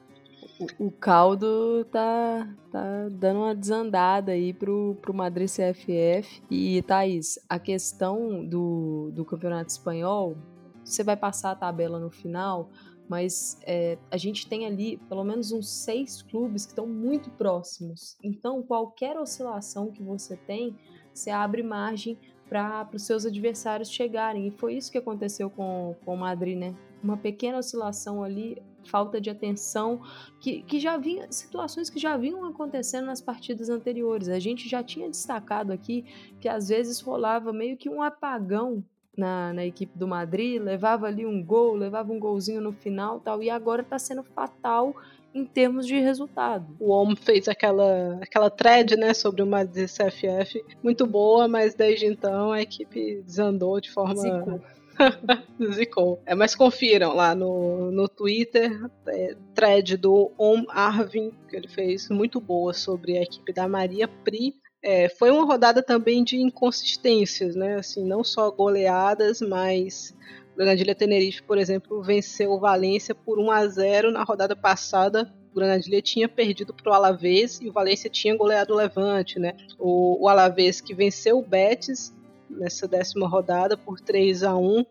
O, caldo tá, tá dando uma desandada aí pro, pro Madrid CFF. E, Thaís, a questão do, do Campeonato Espanhol, você vai passar a tabela no final, mas é, a gente tem ali pelo menos uns seis clubes que estão muito próximos. Então, qualquer oscilação que você tem, você abre margem para os seus adversários chegarem. E foi isso que aconteceu com, com o Madrid, né? Uma pequena oscilação ali, falta de atenção, que, que já vinha, situações que já vinham acontecendo nas partidas anteriores. A gente já tinha destacado aqui que às vezes rolava meio que um apagão na, na equipe do Madrid, levava ali um gol, levava um golzinho no final tal, e agora está sendo fatal em termos de resultado. O homem fez aquela, aquela thread, né, sobre o Madrid CFF, muito boa, mas desde então a equipe desandou de forma... Zicou. Zicou. É, mas confiram lá no, no Twitter, é, thread do Om Arvin, que ele fez muito boa sobre a equipe da Maria Pri, é, foi uma rodada também de inconsistências, né? Assim, não só goleadas, mas Granadilha Tenerife, por exemplo, venceu o Valência por 1 a 0 na rodada passada. O Granadilha tinha perdido para o Alavés e o Valência tinha goleado o Levante, né? O, o Alavés que venceu o Betis nessa décima rodada por 3 a 1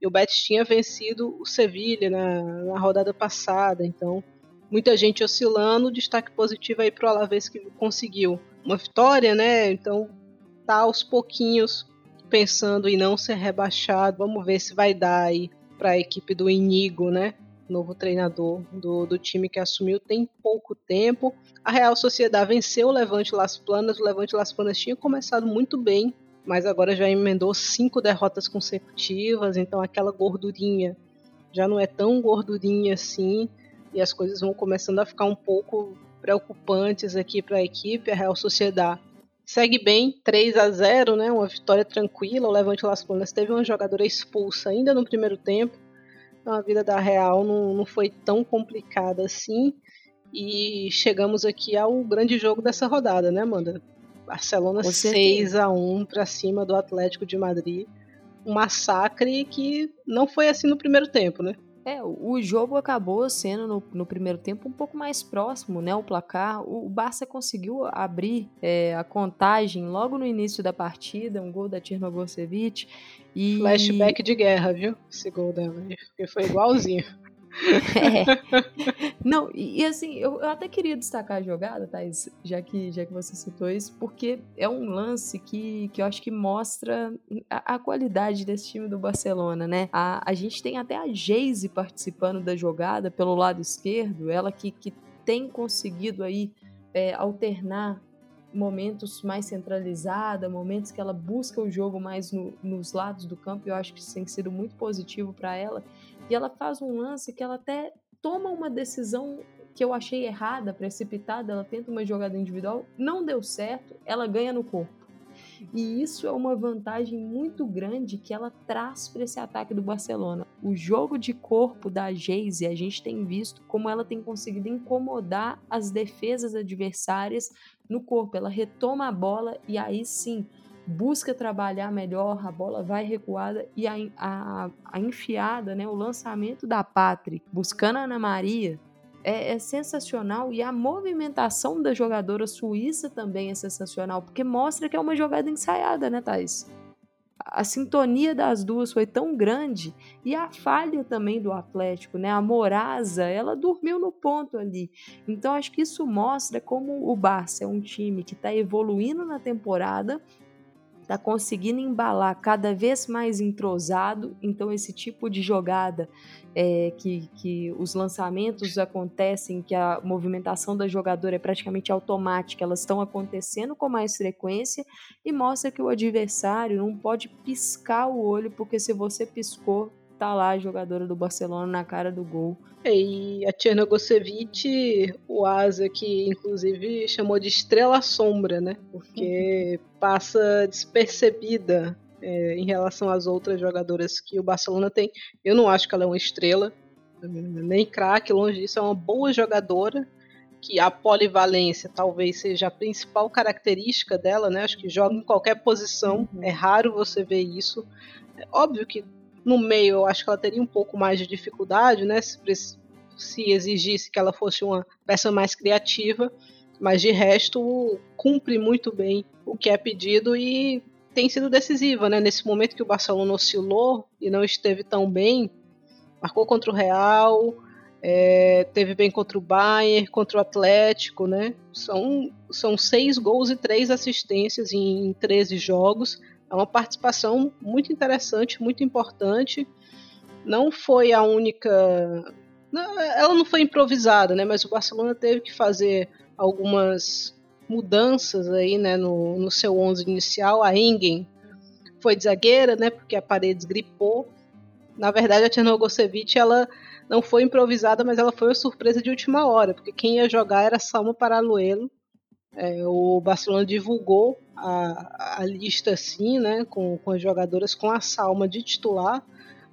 e o Betis tinha vencido o Sevilha na, na rodada passada. Então, muita gente oscilando. Destaque positivo aí para o Alavés que conseguiu uma vitória, né? Então tá aos pouquinhos pensando em não ser rebaixado. Vamos ver se vai dar aí para a equipe do Inigo, né? Novo treinador do, do time que assumiu tem pouco tempo. A Real Sociedade venceu o Levante Las Planas. O Levante Las Planas tinha começado muito bem, mas agora já emendou cinco derrotas consecutivas. Então aquela gordurinha já não é tão gordurinha assim e as coisas vão começando a ficar um pouco preocupantes aqui para a equipe, a Real Sociedade segue bem, 3 a 0 né, uma vitória tranquila, o Levante Las Palmas teve uma jogadora expulsa ainda no primeiro tempo, então a vida da Real não, não foi tão complicada assim, e chegamos aqui ao grande jogo dessa rodada, né, Amanda? Barcelona 6 a 1 para cima do Atlético de Madrid, um massacre que não foi assim no primeiro tempo, né? É, o jogo acabou sendo no, no, primeiro tempo um pouco mais próximo, né? O placar. O, Barça conseguiu abrir é, a contagem logo no início da partida, um gol da Tchernogosevic. E... Flashback de guerra, viu? Esse gol dela. Porque foi igualzinho. É. Não, e, assim, eu, eu, até queria destacar a jogada, Thais, já que, já que você citou isso, porque é um lance que, que eu acho que mostra a, a qualidade desse time do Barcelona, né? A, a gente tem até a Geise participando da jogada pelo lado esquerdo, ela que, que tem conseguido aí é, alternar momentos mais centralizada, momentos que ela busca o jogo mais no, nos lados do campo, eu acho que isso tem sido muito positivo para ela. E ela faz um lance que ela até toma uma decisão que eu achei errada, precipitada, ela tenta uma jogada individual, não deu certo, ela ganha no corpo. E isso é uma vantagem muito grande que ela traz para esse ataque do Barcelona. O jogo de corpo da Geise, a gente tem visto como ela tem conseguido incomodar as defesas adversárias no corpo. Ela retoma a bola e aí sim busca trabalhar melhor, a bola vai recuada e a, a, a enfiada, né, o lançamento da Patrick, buscando a Ana Maria, é, é, sensacional e a movimentação da jogadora suíça também é sensacional, porque mostra que é uma jogada ensaiada, né, Thais? A sintonia das duas foi tão grande e a falha também do Atlético, né? A Morasa, ela dormiu no ponto ali. Então acho que isso mostra como o Barça é um time que está evoluindo na temporada está conseguindo embalar cada vez mais entrosado, então esse tipo de jogada é, que, que os lançamentos acontecem, que a movimentação da jogadora é praticamente automática, elas estão acontecendo com mais frequência e mostra que o adversário não pode piscar o olho, porque se você piscou, tá lá a jogadora do Barcelona na cara do gol. E a Tcherna Gosevic, o Asa, que inclusive chamou de estrela sombra, né? Porque passa despercebida é, em relação às outras jogadoras que o Barcelona tem. Eu não acho que ela é uma estrela, nem craque, longe disso, é uma boa jogadora que a polivalência talvez seja a principal característica dela, né? Acho que joga em qualquer posição, uhum. é raro você ver isso. É óbvio que no meio eu acho que ela teria um pouco mais de dificuldade, né? Se, se exigisse que ela fosse uma peça mais criativa, mas de resto cumpre muito bem o que é pedido e tem sido decisiva, né? Nesse momento que o Barcelona oscilou e não esteve tão bem, marcou contra o Real, é, teve bem contra o Bayern, contra o Atlético, né? São, são seis gols e três assistências em 13 jogos. É uma participação muito interessante, muito importante. Não foi a única. Ela não foi improvisada, né? Mas o Barcelona teve que fazer algumas mudanças aí, né? No, no seu 11 inicial. A Engen foi de zagueira, né? Porque a Paredes gripou. Na verdade, a Tchernogosevic, ela não foi improvisada, mas ela foi uma surpresa de última hora, porque quem ia jogar era Salma Paraluelo. É, o Barcelona divulgou a, a, lista assim, né, com, com as jogadoras com a Salma de titular,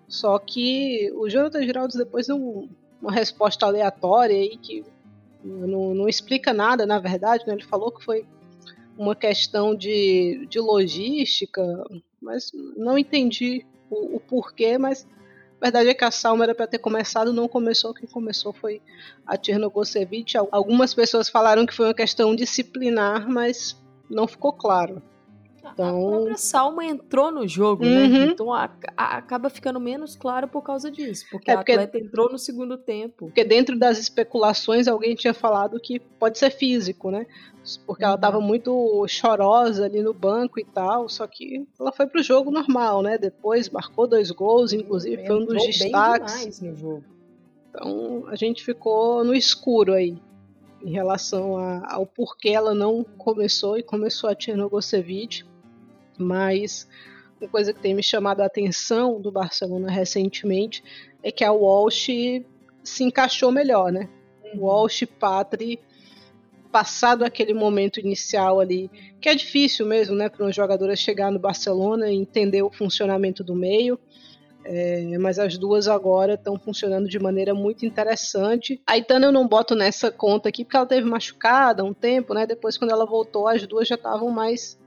só que o Jonathan Giraldes depois deu um, uma resposta aleatória aí que não, não explica nada, na verdade, né, ele falou que foi uma questão de, de logística, mas não entendi o, o porquê, mas verdade é que a Salma era para ter começado, não começou. Quem começou foi a Tchernogosevic. Algumas pessoas falaram que foi uma questão disciplinar, mas não ficou claro. Então... A própria Salma entrou no jogo, né? uhum. né? Então a, a, acaba ficando menos claro por causa disso. Porque, é porque a atleta entrou no segundo tempo. Porque dentro das especulações alguém tinha falado que pode ser físico, né? Porque uhum. ela estava muito chorosa ali no banco e tal. Só que ela foi pro jogo normal, né? Depois marcou dois gols, inclusive foi um dos destaques. no jogo. Então a gente ficou no escuro aí em relação a, ao porquê ela não começou e começou a Tchernogosevic mas uma coisa que tem me chamado a atenção do Barcelona recentemente é que a Walsh se encaixou melhor, né? Uhum. Walsh, Patri, passado aquele momento inicial ali, que é difícil mesmo, né, para uma jogadora chegar no Barcelona e entender o funcionamento do meio. É, mas as duas agora estão funcionando de maneira muito interessante. A Itana eu não boto nessa conta aqui porque ela teve machucada um tempo, né? Depois, quando ela voltou, as duas já estavam mais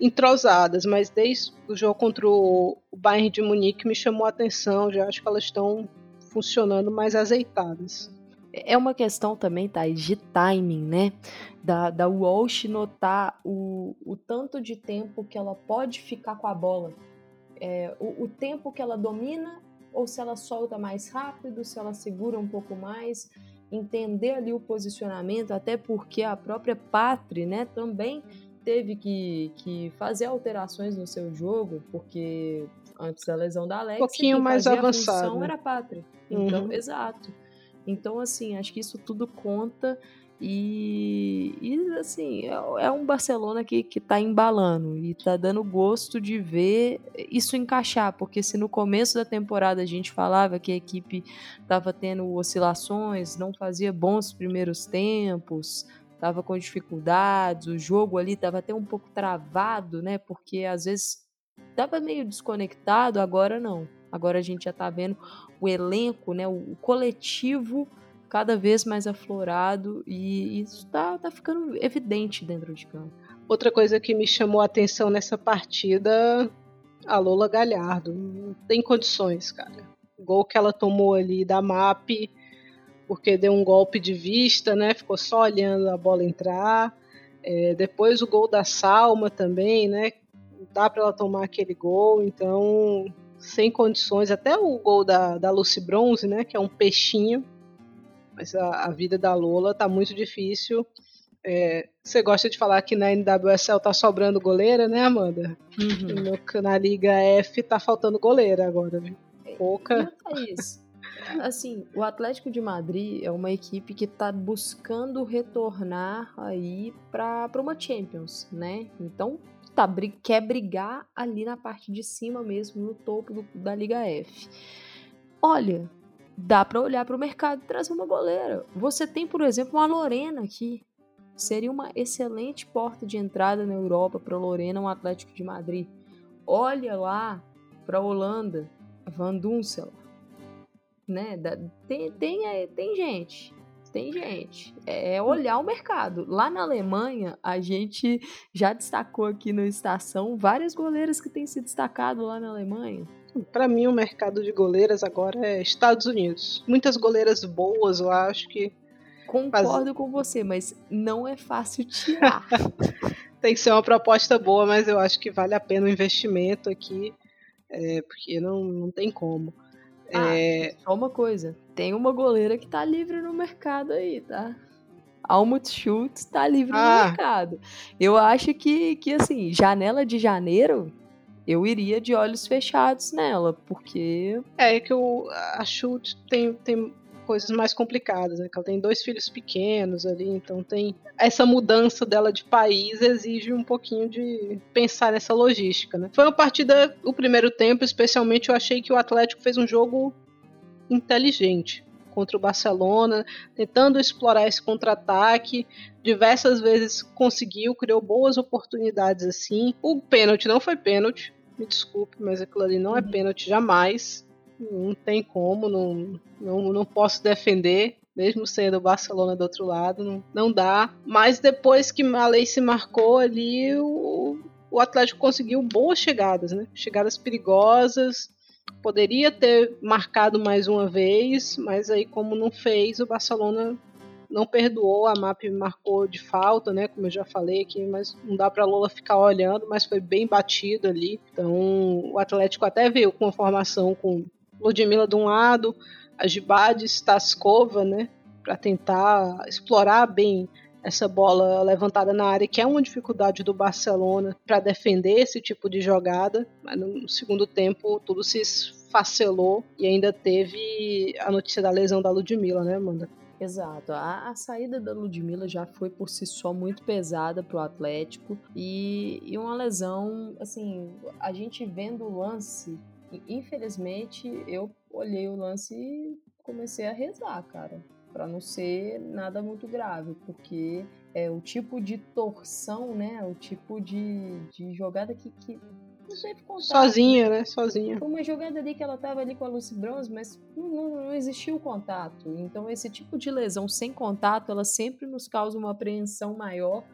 entrosadas, mas desde o jogo contra o Bayern de Munique me chamou a atenção, já acho que elas estão funcionando mais azeitadas. É uma questão também, tá, de timing, né? Da, da Walsh notar o, o tanto de tempo que ela pode ficar com a bola. É, o, o tempo que ela domina, ou se ela solta mais rápido, se ela segura um pouco mais, entender ali o posicionamento, até porque a própria Patri, né, também teve que, que fazer alterações no seu jogo, porque antes da lesão da Alex, um pouquinho mais avançado. A função era a Pátria. Então, uhum. exato. Então, assim, acho que isso tudo conta. E, e assim, é, é, um Barcelona que, que tá embalando e tá dando gosto de ver isso encaixar, porque se no começo da temporada a gente falava que a equipe tava tendo oscilações, não fazia bons primeiros tempos, estava com dificuldades, o jogo ali estava até um pouco travado, né? Porque às vezes estava meio desconectado, agora não. Agora a gente já está vendo o elenco, né? O, coletivo cada vez mais aflorado e isso está tá ficando evidente dentro de campo. Outra coisa que me chamou a atenção nessa partida, a Lola Galhardo. Não tem condições, cara. O gol que ela tomou ali da MAP porque deu um golpe de vista, né? Ficou só olhando a bola entrar. É, depois o gol da Salma também, né? Dá para ela tomar aquele gol, então sem condições. Até o gol da, da Lucy Bronze, né? Que é um peixinho. Mas a, a vida da Lola tá muito difícil. É, você gosta de falar que na NWSL tá sobrando goleira, né, Amanda? Uhum. No, na Liga F tá faltando goleira agora, viu? Pouca. Não é isso assim, o Atlético de Madrid é uma equipe que está buscando retornar aí para uma Champions, né? Então, tá, quer brigar ali na parte de cima mesmo, no topo do, da Liga F. Olha, dá para olhar para o mercado e trazer uma goleira. Você tem, por exemplo, uma Lorena aqui. Seria uma excelente porta de entrada na Europa para Lorena, um Atlético de Madrid. olha lá para Holanda, Van Dunsel, né? Tem, tem, tem gente, tem gente. É olhar o mercado. Lá na Alemanha, a gente já destacou aqui no Estação várias goleiras que têm se destacado lá na Alemanha. Para mim, o mercado de goleiras agora é Estados Unidos. Muitas goleiras boas, eu acho que. Concordo Faz... com você, mas não é fácil tirar. Tem que ser uma proposta boa, mas eu acho que vale a pena o investimento aqui, é, porque não, não tem como. Ah, é... Só uma coisa: tem uma goleira que tá livre no mercado aí, tá? Almut Schultz tá livre ah. no mercado. Eu acho que, que, assim, janela de janeiro eu iria de olhos fechados nela, porque. É, é que o, a Schultz tem, tem coisas mais complicadas, né? Que ela tem dois filhos pequenos ali, então tem. Essa mudança dela de país exige um pouquinho de pensar nessa logística, né? Foi uma partida, o primeiro tempo, especialmente, eu achei que o Atlético fez um jogo inteligente contra o Barcelona, tentando explorar esse contra-ataque. Diversas vezes conseguiu, criou boas oportunidades assim. O pênalti não foi pênalti, me desculpe, mas aquilo ali não é uhum. pênalti jamais. Não tem como, não, não, não posso defender mesmo sendo o Barcelona do outro lado, não, não dá. Mas depois que a lei se marcou ali, o, o Atlético conseguiu boas chegadas, né? Chegadas perigosas, Poderia ter marcado mais uma vez, mas aí como não fez, o Barcelona não perdoou, a MAP marcou de falta, né, como eu já falei aqui, mas não dá para Lola ficar olhando, mas foi bem batido ali. Então, o Atlético até veio com uma formação com Ludmilla de um lado, a Gibades, Taskova, né, para tentar explorar bem essa bola levantada na área, que é uma dificuldade do Barcelona para defender esse tipo de jogada. Mas no segundo tempo tudo se esfacelou e ainda teve a notícia da lesão da Ludmilla, né, Amanda? Exato. A, a, saída da Ludmilla já foi por si só muito pesada para o Atlético e, e, uma lesão, assim, a gente vendo o lance, infelizmente eu olhei o lance e comecei a rezar, cara para não ser nada muito grave, porque é o tipo de torção, né? O tipo de, de jogada que, que não teve contato. Sozinha, né? Sozinha. Foi uma jogada ali que ela tava ali com a Lucy Bronze, mas não, não, não existiu contato. Então, esse tipo de lesão sem contato, ela sempre nos causa uma apreensão maior,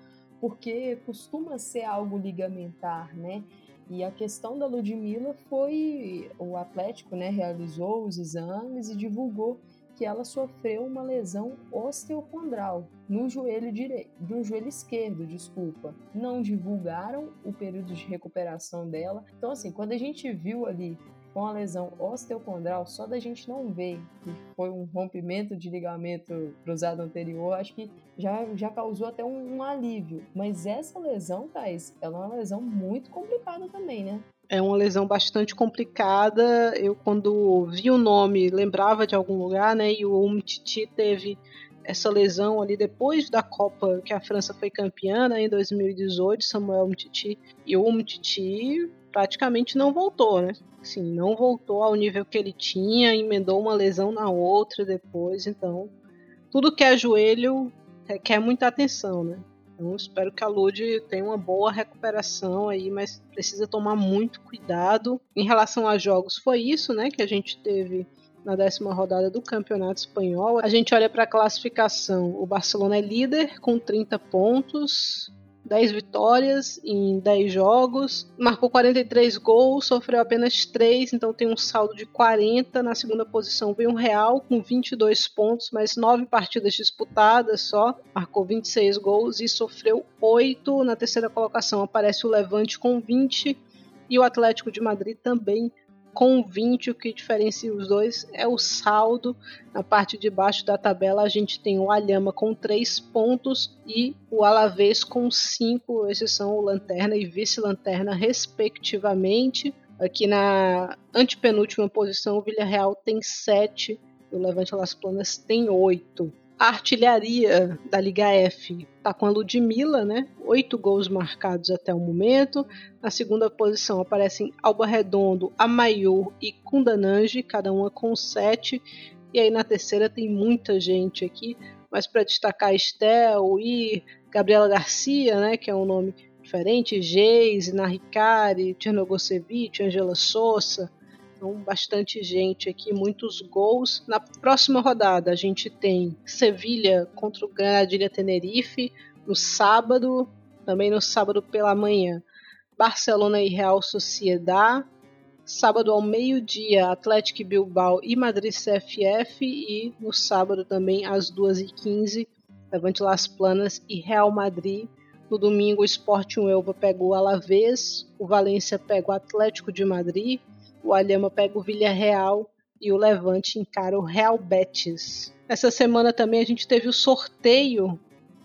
porque costuma ser algo ligamentar, né? E a questão da Ludmilla foi o Atlético, né, realizou os exames e divulgou que ela sofreu uma lesão osteocondral no joelho direito, no joelho esquerdo, desculpa. Não divulgaram o período de recuperação dela. Então assim, quando a gente viu ali com a lesão osteocondral, só da gente não ver que foi um rompimento de ligamento cruzado anterior, acho que já, já causou até um, um alívio. Mas essa lesão, Thais, ela é uma lesão muito complicada também, né? é uma lesão bastante complicada. Eu, quando vi o nome, lembrava de algum lugar, né? E o Umtiti teve essa lesão ali depois da Copa que a França foi campeã, né, em 2018, Samuel Umtiti. E o Umtiti praticamente não voltou, né? Assim, não voltou ao nível que ele tinha, emendou uma lesão na outra depois, então tudo que é joelho requer muita atenção, né? Então espero que a Lud tenha uma boa recuperação aí, mas precisa tomar muito cuidado. Em relação a jogos, foi isso, né, que a gente teve na décima rodada do Campeonato Espanhol. A gente olha para a classificação. O Barcelona é líder com 30 pontos. 10 vitórias em 10 jogos, marcou 43 gols, sofreu apenas 3, então tem um saldo de 40. Na segunda posição vem o Real com 22 pontos, mas 9 partidas disputadas só, marcou 26 gols e sofreu 8. Na terceira colocação aparece o Levante com 20 e o Atlético de Madrid também com 20, o que diferencia os dois é o saldo. Na parte de baixo da tabela a gente tem o Alhama com 3 pontos e o Alavés com 5. Esses são o Lanterna e Vice-Lanterna, respectivamente. Aqui na antepenúltima posição, o Villarreal tem 7 e o Levante Las Planas tem 8. A artilharia da Liga F está com a Ludmilla, né? Oito gols marcados até o momento. Na segunda posição aparecem Alba Redondo, Amaiur e Kundananji, cada uma com sete. E aí na terceira tem muita gente aqui, mas para destacar Estel e Gabriela Garcia, né? Que é um nome diferente, Geise, Naricari, Tchernogosevic, Angela Sousa, então bastante gente aqui, muitos gols. Na próxima rodada a gente tem Sevilha contra o Granadilha Tenerife no sábado, também no sábado pela manhã, Barcelona e Real Sociedad, sábado ao meio-dia, Atlético Bilbao e Madrid CFF, e no sábado também às 2h15, Levante Las Planas e Real Madrid. No domingo, o Sporting Elba pega o Alavés, o Valência pega o Atlético de Madrid, o Alhama pega o Villarreal e o Levante encara o Real Betis. Essa semana também a gente teve o sorteio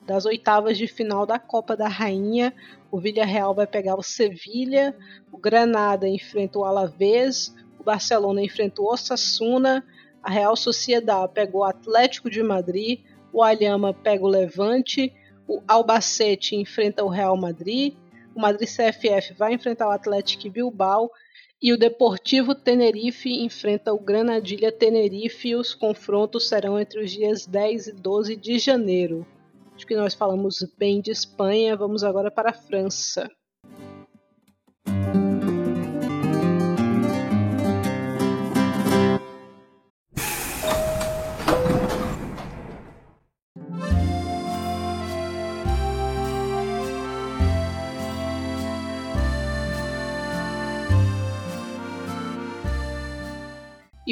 das oitavas de final da Copa da Rainha. O Villarreal vai pegar o Sevilha, o Granada enfrenta o Alavés, o Barcelona enfrenta o Osasuna, a Real Sociedad pega o Atlético de Madrid, o Alhama pega o Levante, o Albacete enfrenta o Real Madrid, o Madrid CFF vai enfrentar o Atlético Bilbao e o Deportivo Tenerife enfrenta o Granadilha Tenerife e os confrontos serão entre os dias 10 e 12 de janeiro. Acho que nós falamos bem de Espanha, vamos agora para a França.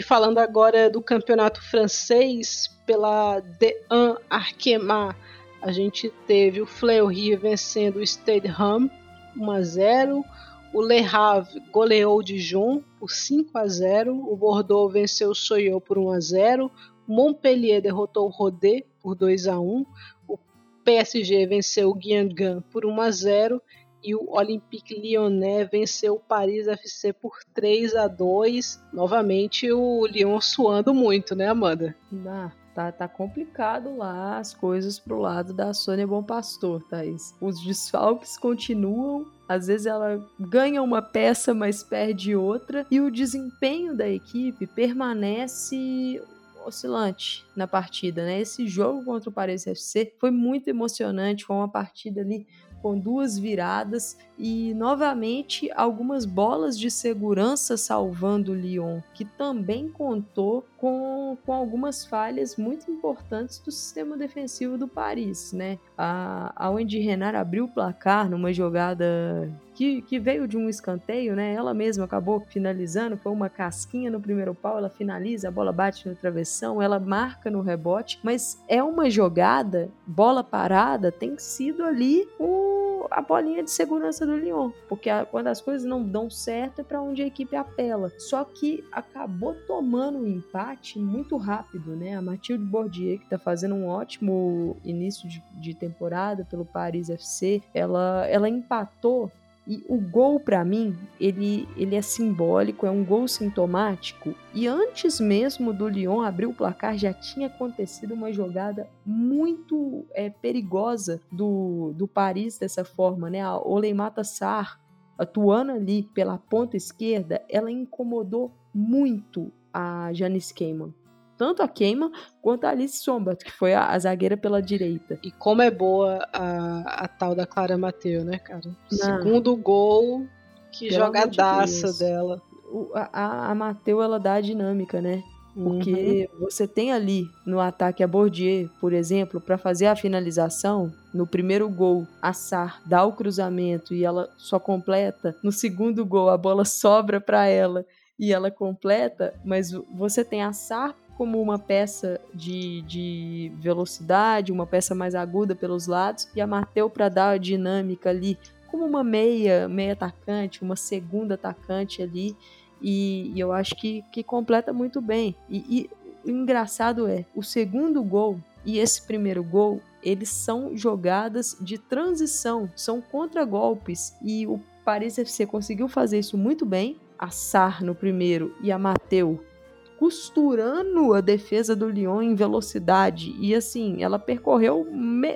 E falando agora do campeonato francês, pela D1 Arkema, a gente teve o Fleury vencendo o Stade Ham 1 a 0. O Le Havre goleou o Dijon por 5 a 0. O Bordeaux venceu o Soyou por 1 a 0. Montpellier derrotou o Rodé por 2 a 1. O PSG venceu o Guingamp por 1 a 0 e o Olympique Lyonnais venceu o Paris FC por 3 a 2. Novamente o Lyon suando muito, né, Amanda? Ah, tá, tá complicado lá as coisas pro lado da Sônia Bom Pastor, Thaís. Os desfalques continuam, às vezes ela ganha uma peça, mas perde outra, e o desempenho da equipe permanece oscilante na partida, né? Esse jogo contra o Paris FC foi muito emocionante, foi uma partida ali com duas viradas e novamente algumas bolas de segurança salvando o Lyon, que também contou com, com algumas falhas muito importantes do sistema defensivo do Paris, né? A, Wendy Renard abriu o placar numa jogada que, que, veio de um escanteio, né? Ela mesma acabou finalizando, foi uma casquinha no primeiro pau, ela finaliza, a bola bate no travessão, ela marca no rebote, mas é uma jogada, bola parada, tem sido ali o, a bolinha de segurança do Lyon, porque a, quando as coisas não dão certo é para onde a equipe apela. Só que acabou tomando um empate muito rápido, né? A Mathilde Bordier, que está fazendo um ótimo início de, de, temporada pelo Paris FC, ela, ela empatou e o gol, para mim, ele, ele é simbólico, é um gol sintomático. E antes mesmo do Lyon abrir o placar, já tinha acontecido uma jogada muito é, perigosa do, do Paris dessa forma, né? A Oleimata Sarr, atuando ali pela ponta esquerda, ela incomodou muito a Janice Keiman. Tanto a Keiman quanto a Alice Sombat, que foi a, a, zagueira pela direita. E como é boa a, a tal da Clara Mateu, né, cara? Não. Segundo gol, que Pelo jogadaça de dela. O, a, a Mateu, ela dá a dinâmica, né? Porque uhum. você tem ali no ataque a Bordier, por exemplo, para fazer a finalização, no primeiro gol, a Sar dá o cruzamento e ela só completa. No segundo gol, a bola sobra para ela e ela completa, mas você tem a Sar como uma peça de, de velocidade, uma peça mais aguda pelos lados, e a Mateu para dar a dinâmica ali, como uma meia, meia atacante, uma segunda atacante ali, e, e eu acho que, que completa muito bem. E, e o engraçado é, o segundo gol e esse primeiro gol, eles são jogadas de transição, são contragolpes, e o Paris FC conseguiu fazer isso muito bem, a Sar no primeiro e a Mateu costurando a defesa do Lyon em velocidade. E assim, ela percorreu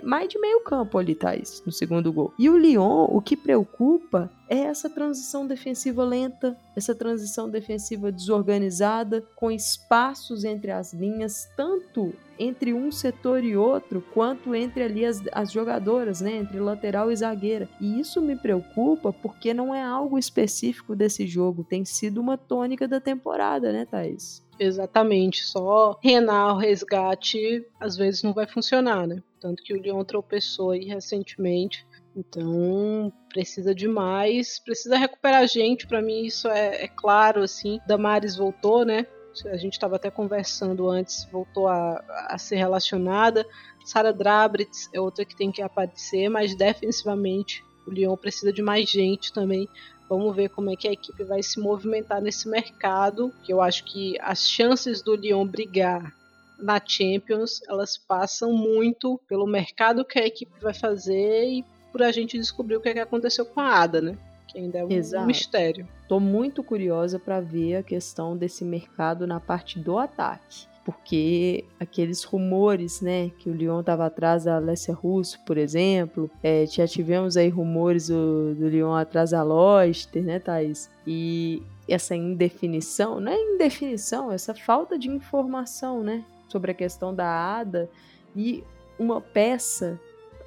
mais de meio campo ali, Thais, no segundo gol. E o Lyon, o que preocupa é essa transição defensiva lenta, essa transição defensiva desorganizada, com espaços entre as linhas, tanto entre um setor e outro, quanto entre ali as, as jogadoras, né, entre lateral e zagueira. E isso me preocupa porque não é algo específico desse jogo, tem sido uma tônica da temporada, né, Thaís? Exatamente, só renar o resgate às vezes não vai funcionar, né? Tanto que o Lyon tropeçou aí recentemente então, precisa de mais, precisa recuperar gente, para mim isso é, é, claro, assim. Damares voltou, né? A gente estava até conversando antes, voltou a, a ser relacionada. Sara Drabritz é outra que tem que aparecer, mas defensivamente o Lyon precisa de mais gente também. Vamos ver como é que a equipe vai se movimentar nesse mercado, que eu acho que as chances do Lyon brigar na Champions, elas passam muito pelo mercado que a equipe vai fazer e por a gente descobrir o que, é que aconteceu com a Ada, né? Que ainda é um Exato. mistério. Tô muito curiosa para ver a questão desse mercado na parte do ataque porque aqueles rumores, né, que o Lyon estava atrás da Alessia Russo, por exemplo, é, já tivemos aí rumores do, do Lyon atrás da Loster, né, Thaís? E essa indefinição, não é indefinição, essa falta de informação, né, sobre a questão da ADA e uma peça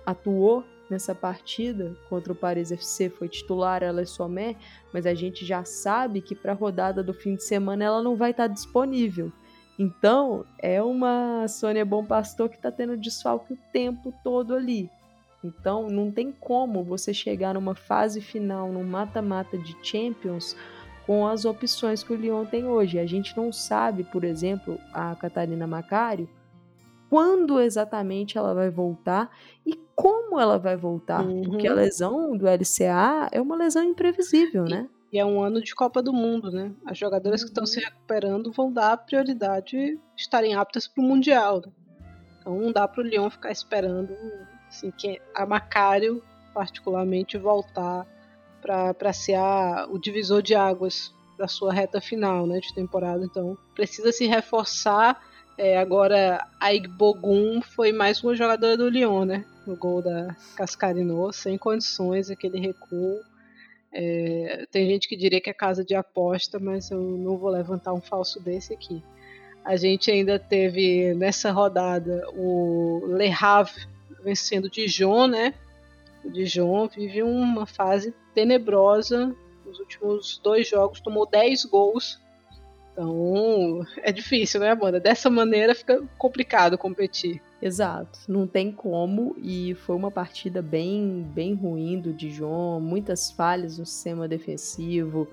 atuou nessa partida contra o Paris FC, foi titular, ela é Sommer, mas a gente já sabe que para a rodada do fim de semana ela não vai estar tá disponível. Então, é uma Sônia Bom Pastor que está tendo desfalque o tempo todo ali. Então, não tem como você chegar numa fase final, num mata-mata de Champions, com as opções que o Lyon tem hoje. A gente não sabe, por exemplo, a Catarina Macário, quando exatamente ela vai voltar e como ela vai voltar. Uhum. Porque a lesão do LCA é uma lesão imprevisível, e, né? E é um ano de Copa do Mundo, né? As jogadoras uhum. que estão se recuperando vão dar prioridade estarem aptas para o Mundial. Né? Então não dá para o Lyon ficar esperando assim, que a Macário, particularmente, voltar para ser a, o divisor de águas da sua reta final né, de temporada. Então precisa se reforçar é, agora, a Igbogun foi mais uma jogadora do Lyon, né? No gol da Cascarino, sem condições, aquele recuo. É, tem gente que diria que é casa de aposta, mas eu não vou levantar um falso desse aqui. A gente ainda teve nessa rodada o Le Havre vencendo o Dijon, né? O Dijon vive uma fase tenebrosa. Nos últimos dois jogos tomou 10 gols então, é difícil, né, Amanda? Dessa maneira fica complicado competir. Exato, não tem como e foi uma partida bem, bem ruim do Dijon, muitas falhas no sistema defensivo.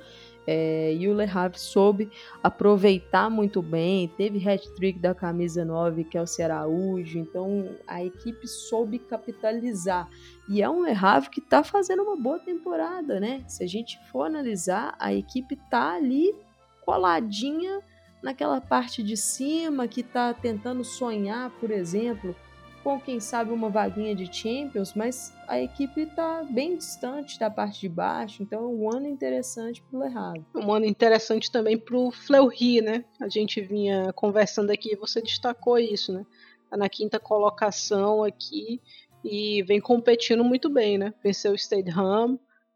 É, e o Le Havre soube aproveitar muito bem, teve hat-trick da camisa 9, que é o Araújo, então a equipe soube capitalizar. E é um Le Havre que está fazendo uma boa temporada, né? Se a gente for analisar, a equipe está ali coladinha naquela parte de cima que está tentando sonhar, por exemplo, com quem sabe uma vaguinha de Champions, mas a equipe está bem distante da parte de baixo, então é um ano interessante para o Le Havre. Um ano interessante também para o Fleury, né? A gente vinha conversando aqui você destacou isso, né? Tá na quinta colocação aqui e vem competindo muito bem, né? Venceu o Stade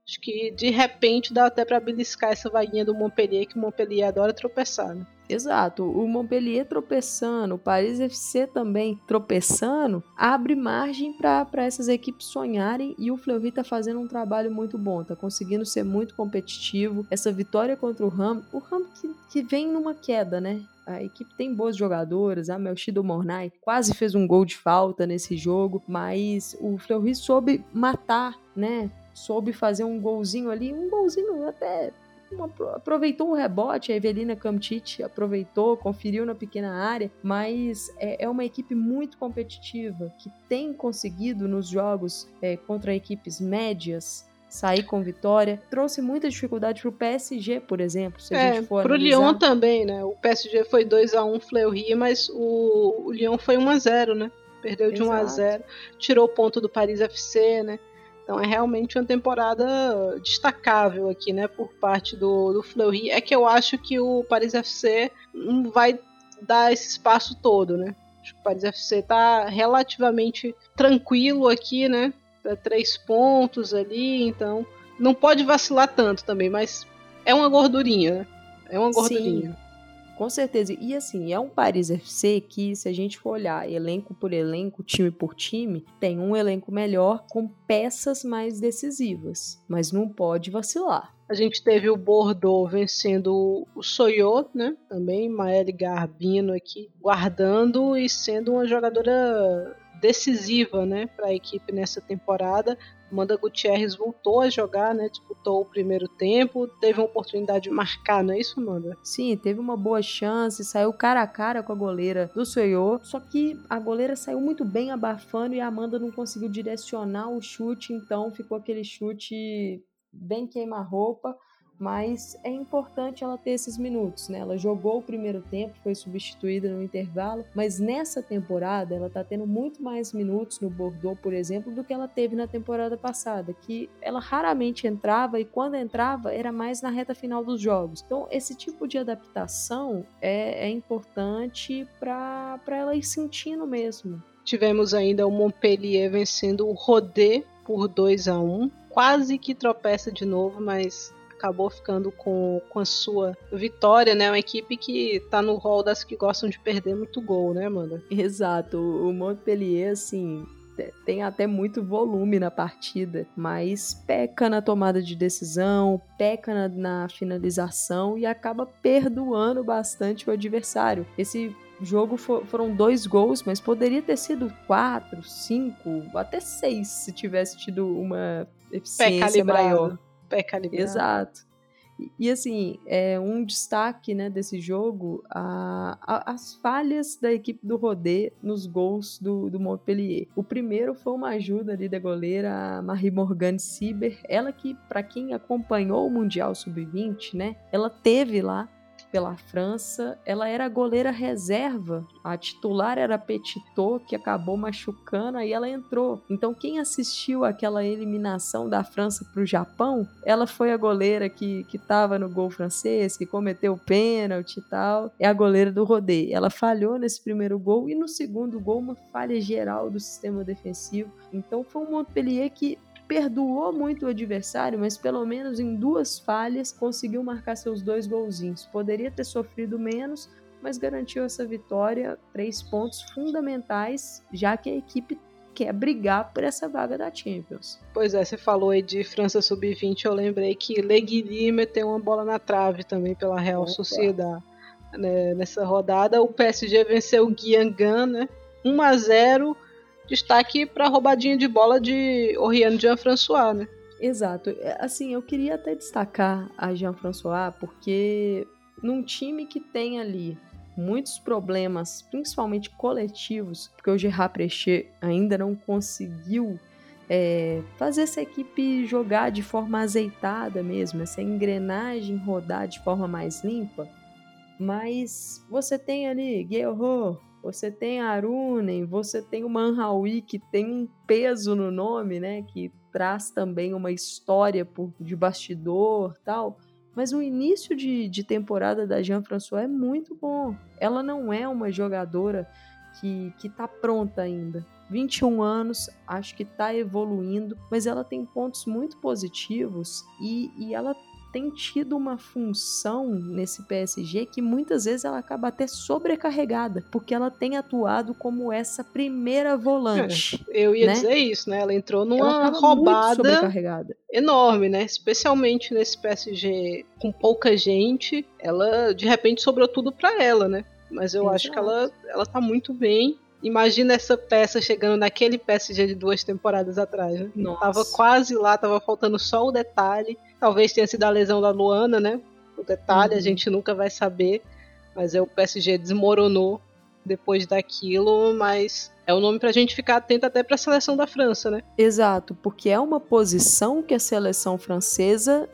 Acho que de repente dá até para beliscar essa vaguinha do Montpellier, que o Montpellier adora tropeçar, né? Exato, o Montpellier tropeçando, o Paris FC também tropeçando, abre margem para essas equipes sonharem e o Fleury tá fazendo um trabalho muito bom, tá conseguindo ser muito competitivo. Essa vitória contra o Ram, o Ram que, que vem numa queda, né? A equipe tem boas jogadoras, a Melchido Mornay quase fez um gol de falta nesse jogo, mas o Fleury soube matar, né? Soube fazer um golzinho ali, um golzinho até uma, aproveitou o rebote, a Evelina Kamtic aproveitou, conferiu na pequena área, mas é, é, uma equipe muito competitiva que tem conseguido nos jogos é, contra equipes médias sair com vitória. Trouxe muita dificuldade para o PSG, por exemplo, se é, a gente for Para o Lyon também, né? O PSG foi 2 a 1 Fleury, mas o, o Lyon foi 1 a 0 né? Perdeu de Exato. 1 a 0 tirou o ponto do Paris FC, né? Então é realmente uma temporada destacável aqui, né, por parte do, do Fleury. É que eu acho que o Paris FC não vai dar esse espaço todo, né? Acho que o Paris FC está relativamente tranquilo aqui, né? Tá três pontos ali, então não pode vacilar tanto também, mas é uma gordurinha, né? É uma gordurinha. Sim. Com certeza. E assim, é um Paris FC que, se a gente for olhar elenco por elenco, time por time, tem um elenco melhor com peças mais decisivas. Mas não pode vacilar. A gente teve o Bordeaux vencendo o Soyot, né? Também, Maeli Garbino aqui, guardando e sendo uma jogadora decisiva, né, para a equipe nessa temporada. Amanda Gutierrez voltou a jogar, né? Disputou o primeiro tempo, teve uma oportunidade de marcar, não é isso, Amanda? Sim, teve uma boa chance, saiu cara a cara com a goleira do Soyo, só que a goleira saiu muito bem abafando e a Amanda não conseguiu direcionar o chute, então ficou aquele chute bem queima-roupa mas é importante ela ter esses minutos, né? Ela jogou o primeiro tempo, foi substituída no intervalo, mas nessa temporada ela tá tendo muito mais minutos no Bordeaux, por exemplo, do que ela teve na temporada passada, que ela raramente entrava e quando entrava era mais na reta final dos jogos. Então, esse tipo de adaptação é, é importante para ela ir sentindo mesmo. Tivemos ainda o Montpellier vencendo o Rodé por 2 a 1 quase que tropeça de novo, mas acabou ficando com, com a sua vitória, né? Uma equipe que tá no rol das que gostam de perder muito gol, né, Amanda? Exato. O Montpellier, assim, tem até muito volume na partida, mas peca na tomada de decisão, peca na, na, finalização e acaba perdoando bastante o adversário. Esse jogo for, foram dois gols, mas poderia ter sido quatro, cinco, até seis se tivesse tido uma eficiência maior pé calibrado. Exato. E, assim, é um destaque né, desse jogo, a, a, as falhas da equipe do Rodé nos gols do, do Montpellier. O primeiro foi uma ajuda ali da goleira Marie Morgane Sieber, ela que, para quem acompanhou o Mundial Sub-20, né, ela teve lá pela França. Ela era goleira reserva. A titular era Petitot, que acabou machucando, aí ela entrou. Então, quem assistiu aquela eliminação da França para o Japão, ela foi a goleira que estava no gol francês, que cometeu o pênalti e tal. É a goleira do Rodé. Ela falhou nesse primeiro gol e no segundo gol, uma falha geral do sistema defensivo. Então, foi um Montpellier que perdoou muito o adversário, mas pelo menos em duas falhas conseguiu marcar seus dois golzinhos. Poderia ter sofrido menos, mas garantiu essa vitória, três pontos fundamentais, já que a equipe quer brigar por essa vaga da Champions. Pois é, você falou aí de França Sub-20, eu lembrei que Leguili meteu uma bola na trave também pela Real Opa. Sociedade. Né, nessa rodada, o PSG venceu o Guiangan, né? 1 a 0 destaque para a roubadinha de bola de Oriane Jean-François, né? Exato. É, assim, eu queria até destacar a Jean-François porque num time que tem ali muitos problemas, principalmente coletivos, porque o Gerard Precher ainda não conseguiu é, fazer essa equipe jogar de forma azeitada mesmo, essa engrenagem rodar de forma mais limpa. Mas você tem ali Guerrero, você tem Arunen, você tem o Manhawi, que tem um peso no nome, né? Que traz também uma história por, de bastidor tal. Mas o início de, de temporada da Jean-François é muito bom. Ela não é uma jogadora que, que tá pronta ainda. 21 anos, acho que está evoluindo, mas ela tem pontos muito positivos e, e ela tem tido uma função nesse PSG que muitas vezes ela acaba até sobrecarregada, porque ela tem atuado como essa primeira volante. É, eu ia né? dizer isso, né? Ela entrou numa ela roubada enorme, né? Especialmente nesse PSG com pouca gente, ela de repente sobrou tudo para ela, né? Mas eu Exato. acho que ela, ela tá muito bem. Imagina essa peça chegando naquele PSG de duas temporadas atrás, né? Nossa. Tava quase lá, tava faltando só o detalhe. Talvez tenha sido a lesão da Luana, né? O detalhe uhum. a gente nunca vai saber. Mas é o PSG desmoronou depois daquilo, mas é um nome pra gente ficar atento até pra seleção da França, né? Exato, porque é uma posição que a seleção francesa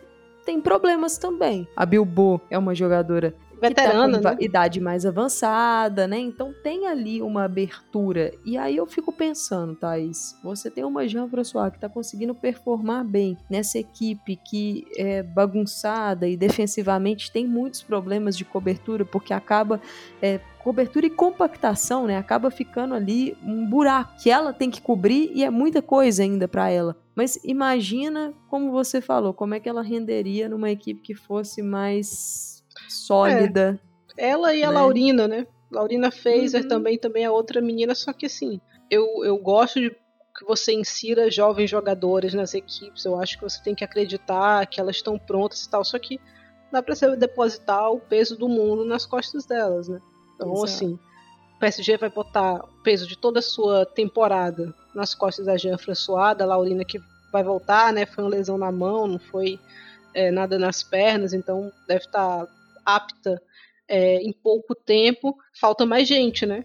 tem problemas também. A Bilbo é uma jogadora veterana, tá né? idade mais avançada, né? Então tem ali uma abertura. E aí eu fico pensando, Thaís, você tem uma Jean François que tá conseguindo performar bem nessa equipe que é bagunçada e defensivamente tem muitos problemas de cobertura, porque acaba é, cobertura e compactação, né? Acaba ficando ali um buraco que ela tem que cobrir e é muita coisa ainda para ela. Mas imagina, como você falou, como é que ela renderia numa equipe que fosse mais sólida. É. Ela e a né? Laurina, né? Laurina Fazer uhum. também, também é outra menina, só que assim, eu, eu gosto de que você insira jovens jogadores nas equipes. Eu acho que você tem que acreditar que elas estão prontas e tal. Só que dá para você depositar o peso do mundo nas costas delas, né? Então, Exato. assim, o PSG vai botar o peso de toda a sua temporada nas costas da Jean François, da Laurina que vai voltar, né? Foi uma lesão na mão, não foi é, nada nas pernas, então deve estar tá apta é, em pouco tempo. Falta mais gente, né?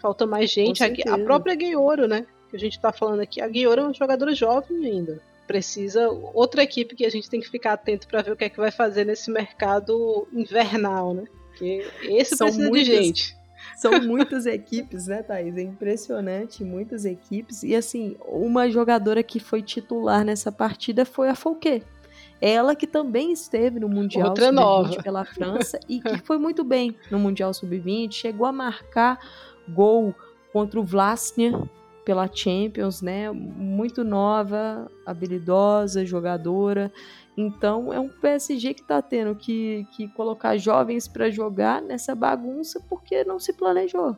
Falta mais gente. A, a, própria Guioro, né? Que a gente tá falando aqui. A Guioro é uma jogadora jovem ainda. Precisa outra equipe que a gente tem que ficar atento para ver o que é que vai fazer nesse mercado invernal, né? Porque esse São precisa muitas, de gente. São muitas equipes, né, Thaís? É impressionante, muitas equipes. E assim, uma jogadora que foi titular nessa partida foi a Fouquet. Ela que também esteve no Mundial Sub-20 pela França e que foi muito bem no Mundial Sub-20, chegou a marcar gol contra o Vlasnia pela Champions, né? Muito nova, habilidosa, jogadora. Então é um PSG que está tendo que, que colocar jovens para jogar nessa bagunça porque não se planejou.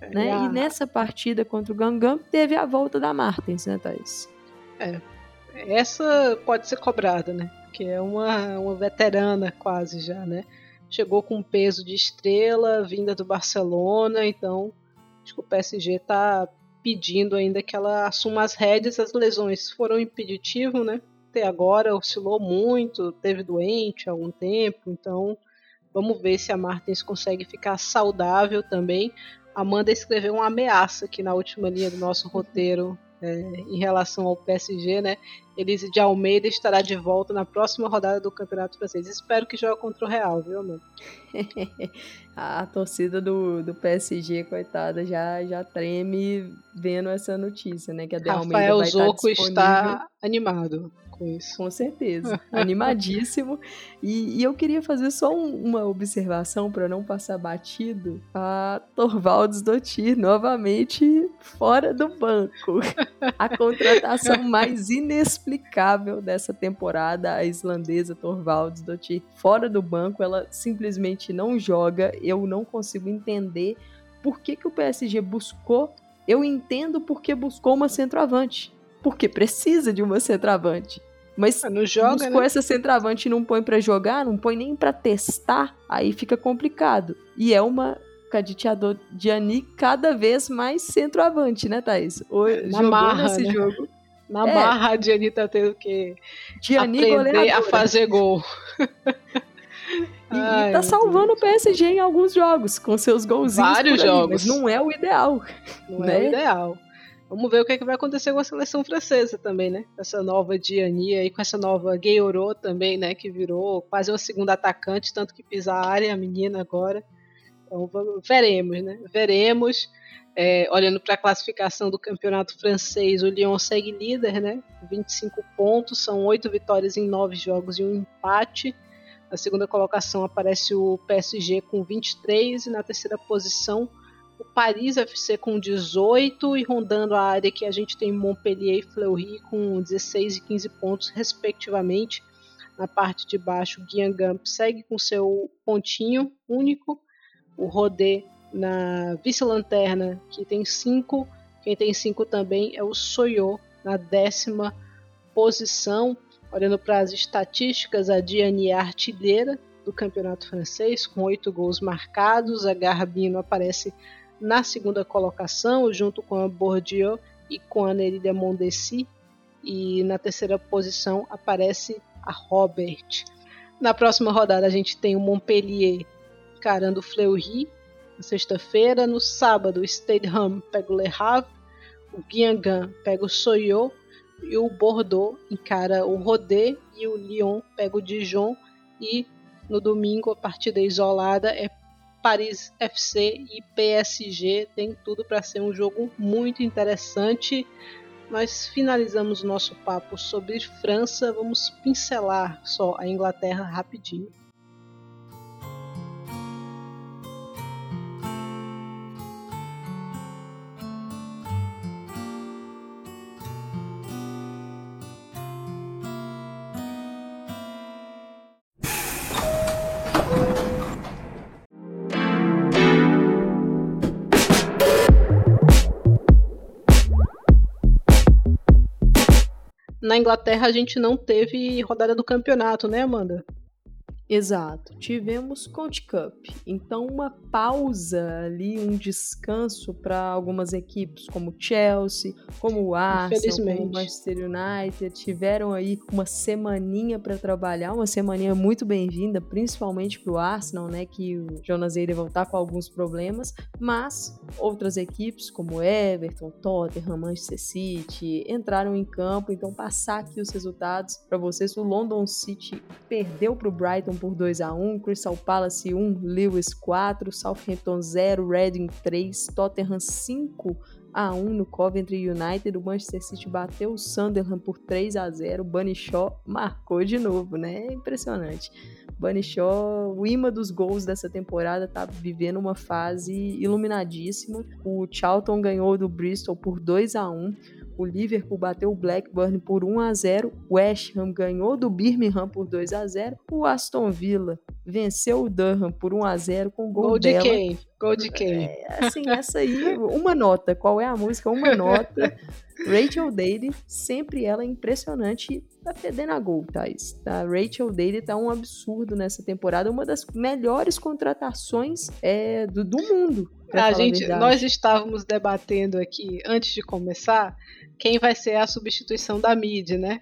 É, né? E nessa partida contra o Gangan teve a volta da Martins, né, Thais? É. Essa pode ser cobrada, né? Que é uma, uma veterana quase já, né? Chegou com peso de estrela, vinda do Barcelona, então acho que o PSG está pedindo ainda que ela assuma as rédeas. As lesões foram impeditivo, né? Até agora oscilou muito, teve doente há algum tempo, então vamos ver se a Martins consegue ficar saudável também. Amanda escreveu uma ameaça aqui na última linha do nosso roteiro é, em relação ao PSG, né? Elise de Almeida estará de volta na próxima rodada do Campeonato Francês. Espero que jogue contra o Real, viu, mano? a torcida do, do PSG, coitada, já, já treme vendo essa notícia, né? Que a de Rafael Almeida vai Zoco estar, está animado com isso. Com certeza. Animadíssimo. E, e, eu queria fazer só um, uma observação para não passar batido. A Torvalds Dotir novamente fora do banco. A contratação mais inexplicável dessa temporada, a islandesa Torvalds Dotir fora do banco. Ela simplesmente não joga. Eu não consigo entender por que, que o PSG buscou. Eu entendo porque buscou uma centroavante porque precisa de uma centroavante. Mas ah, não joga, buscou né? essa centroavante e não põe para jogar, não põe nem para testar, aí fica complicado. E é uma Caditeador Diani cada vez mais centroavante, né, Thaís? O, jogou marra, nesse né? jogo. Na é. barra, a Diani tá tendo que Diani aprender goleadora. a fazer gol. E, Ai, tá salvando o PSG em alguns jogos, com seus golzinhos. Vários aí, jogos. Mas não é o ideal. Não né? é o ideal. Vamos ver o que, é que vai acontecer com a seleção francesa também, né? Com essa nova Diani e com essa nova Gueiro também, né? Que virou quase uma segunda atacante, tanto que pisa a área, a menina agora. Então veremos, né? Veremos. É, olhando para a classificação do campeonato francês, o Lyon segue líder, né? 25 pontos, são 8 vitórias em 9 jogos e um empate. Na segunda colocação aparece o PSG com 23 e na terceira posição o Paris FC com 18 e rondando a área que a gente tem Montpellier e Fleury com 16 e 15 pontos, respectivamente. Na parte de baixo, o Guingamp segue com seu pontinho único. O Rodé na vice-lanterna, que tem 5. Quem tem 5 também é o Soyo, na décima posição. Olhando para as estatísticas, a Diane é artilheira do campeonato francês, com 8 gols marcados. A Garbino aparece na segunda colocação, junto com a Bourdieu e com a Nerida Mondesi. E na terceira posição aparece a Robert. Na próxima rodada a gente tem o Montpellier encarando Fleury na sexta-feira. No sábado, o Stade Ham pega o Le Havre, o Guingamp pega o Soyo e o Bordeaux encara o Rodé e o Lyon pega o Dijon. E no domingo a partida isolada é Paris FC e PSG tem tudo para ser um jogo muito interessante. Nós finalizamos o nosso papo sobre França, vamos pincelar só a Inglaterra rapidinho. Na Inglaterra a gente não teve rodada do campeonato, né, Amanda? Exato. Tivemos Conte Cup. Então, uma pausa ali, um descanso para algumas equipes, como Chelsea, como o Arsenal, como o Manchester United. Tiveram aí uma semaninha para trabalhar, uma semaninha muito bem-vinda, principalmente para o Arsenal, né? Que o Jonas Eider vão estar com alguns problemas. Mas outras equipes, como Everton, Tottenham, Manchester City, entraram em campo. Então, passar aqui os resultados para vocês. O London City perdeu para o Brighton por 2 a 1 Crystal Palace 1, Lewis 4, Southampton 0, Reading 3, Tottenham 5 a 1 no Coventry United, o Manchester City bateu o Sunderland por 3 a 0, o Bunny Shaw marcou de novo, né? Impressionante. Bunny Shaw, o imã dos gols dessa temporada, tá vivendo uma fase iluminadíssima. O Charlton ganhou do Bristol por 2 a 1 o Liverpool bateu o Blackburn por 1 a 0, o West Ham ganhou do Birmingham por 2 a 0, o Aston Villa venceu o Durham por 1 a 0 com gol, gol de dela. quem? Gol de quem? É, assim, essa aí, uma nota. Qual é a música? Uma nota. Rachel Daly, sempre ela é impressionante, tá fedendo a gol, Thais. A Rachel Daly tá um absurdo nessa temporada, uma das melhores contratações é, do, do mundo. A gente, a nós estávamos debatendo aqui antes de começar quem vai ser a substituição da Mid, né?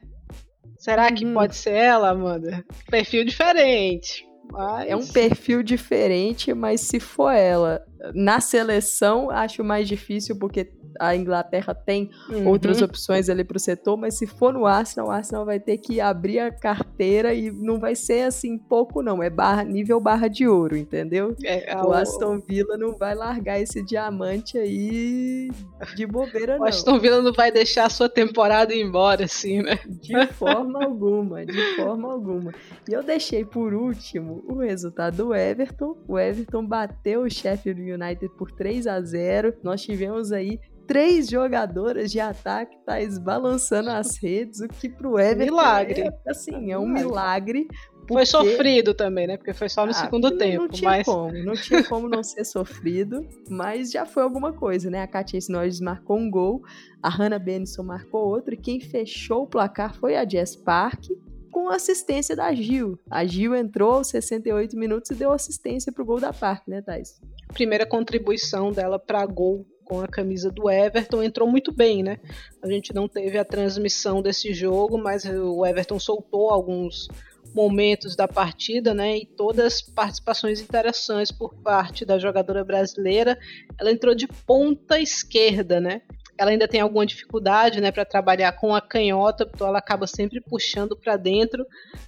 Será que uhum. pode ser ela, Amanda? Perfil diferente. Mas... É um perfil diferente, mas se for ela na seleção, acho mais difícil, porque a Inglaterra tem uhum. outras opções ali para o setor, mas se for no Arsenal, o Arsenal vai ter que abrir a carteira e não vai ser assim pouco não, é barra, nível barra de ouro, entendeu? É, o Aston Villa não vai largar esse diamante aí de bobeira não. O Aston Villa não vai deixar a sua temporada ir embora assim, né? De forma alguma, de forma alguma. E eu deixei por último o resultado do Everton. O Everton bateu o Sheffield United por 3 a 0. Nós tivemos aí três jogadoras de ataque tá balançando as redes, o que pro Everton milagre. É, assim, é um milagre. Porque... Foi sofrido também, né? Porque foi só no ah, segundo não, tempo. Não tinha mas... como, não tinha como não ser sofrido, mas já foi alguma coisa, né? A Katia Norris marcou um gol, a Hannah Benson marcou outro, e quem fechou o placar foi a Jess Park, com assistência da Gil. A Gil entrou aos 68 minutos e deu assistência pro gol da Park, né, Thais? Primeira contribuição dela para gol com a camisa do Everton, entrou muito bem, né? A gente não teve a transmissão desse jogo, mas o Everton soltou alguns momentos da partida, né? E todas participações interessantes por parte da jogadora brasileira. Ela entrou de ponta esquerda, né? Ela ainda tem alguma dificuldade, né, para trabalhar com a canhota, então ela acaba sempre puxando para dentro,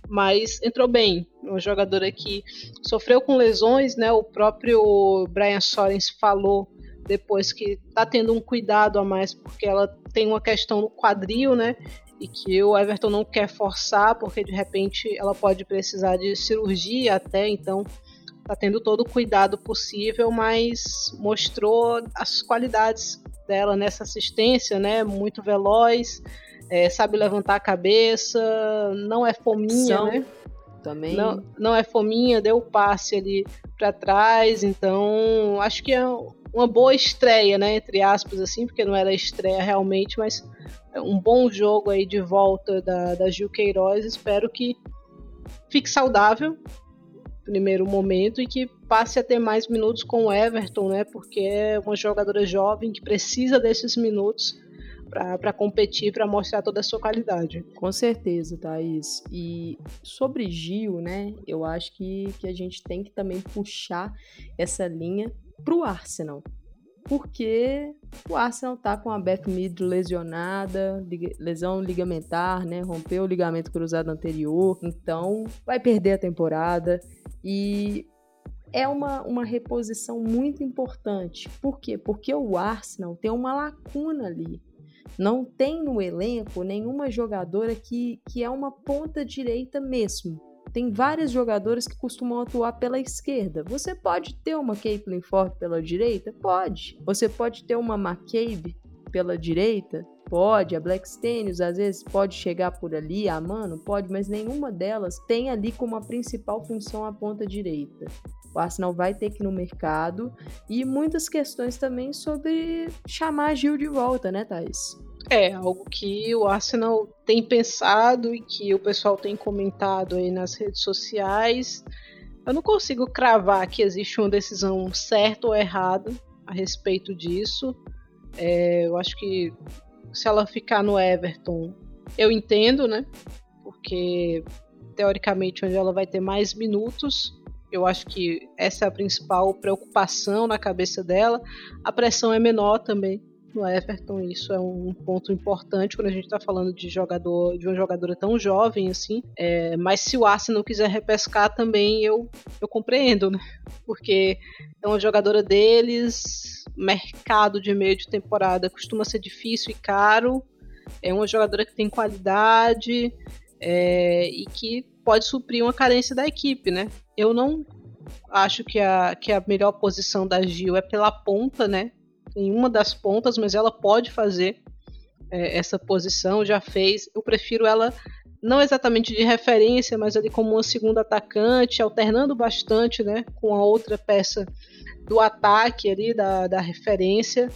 mas entrou bem. Uma jogadora que sofreu com lesões, né? O próprio Brian Sorens falou depois que tá tendo um cuidado a mais porque ela tem uma questão no quadril, né? E que o Everton não quer forçar porque de repente ela pode precisar de cirurgia até, então tá tendo todo o cuidado possível, mas mostrou as qualidades dela nessa assistência, né? Muito veloz, é, sabe levantar a cabeça, não é fominha, São... né? Também. Não, não é fominha, deu o passe ali para trás, então acho que é uma boa estreia, né, entre aspas, assim, porque não era estreia realmente, mas um bom jogo aí de volta da, da Gil Queiroz. Espero que fique saudável primeiro momento e que passe a ter mais minutos com o Everton, né? Porque é uma jogadora jovem que precisa desses minutos para competir, para mostrar toda a sua qualidade. Com certeza, Thaís. E sobre Gil, né? Eu acho que, que a gente tem que também puxar essa linha para o Arsenal. Porque o Arsenal tá com a Beth Mead lesionada, lesão ligamentar, né? Rompeu o ligamento cruzado anterior, então vai perder a temporada. E é uma, uma reposição muito importante. Por quê? Porque o Arsenal tem uma lacuna ali. Não tem no elenco nenhuma jogadora que, que é uma ponta direita mesmo tem várias jogadoras que costumam atuar pela esquerda. Você pode ter uma Caitlyn Ford pela direita? Pode. Você pode ter uma McCabe pela direita? Pode. A Black às vezes pode chegar por ali, a Mano pode, mas nenhuma delas tem ali como a principal função a ponta direita. O Arsenal vai ter que ir no mercado e muitas questões também sobre chamar a Gil de volta, né, Thais? É, algo que o Arsenal tem pensado e que o pessoal tem comentado aí nas redes sociais. Eu não consigo cravar que existe uma decisão certa ou errada a respeito disso. É, eu acho que se ela ficar no Everton, eu entendo, né? Porque teoricamente onde ela vai ter mais minutos, eu acho que essa é a principal preocupação na cabeça dela. A pressão é menor também no Everton, isso é um ponto importante quando a gente está falando de jogador, de uma jogadora tão jovem assim. É, mas se o Arsenal quiser repescar também, eu, eu compreendo, né? Porque é uma jogadora deles, mercado de meio de temporada costuma ser difícil e caro. É uma jogadora que tem qualidade é, e que pode suprir uma carência da equipe, né? Eu não acho que a, que a melhor posição da Gil é pela ponta, né? Em uma das pontas, mas ela pode fazer é, essa posição, já fez. Eu prefiro ela não exatamente de referência, mas ali como uma segunda atacante, alternando bastante né, com a outra peça do ataque ali, da, da referência.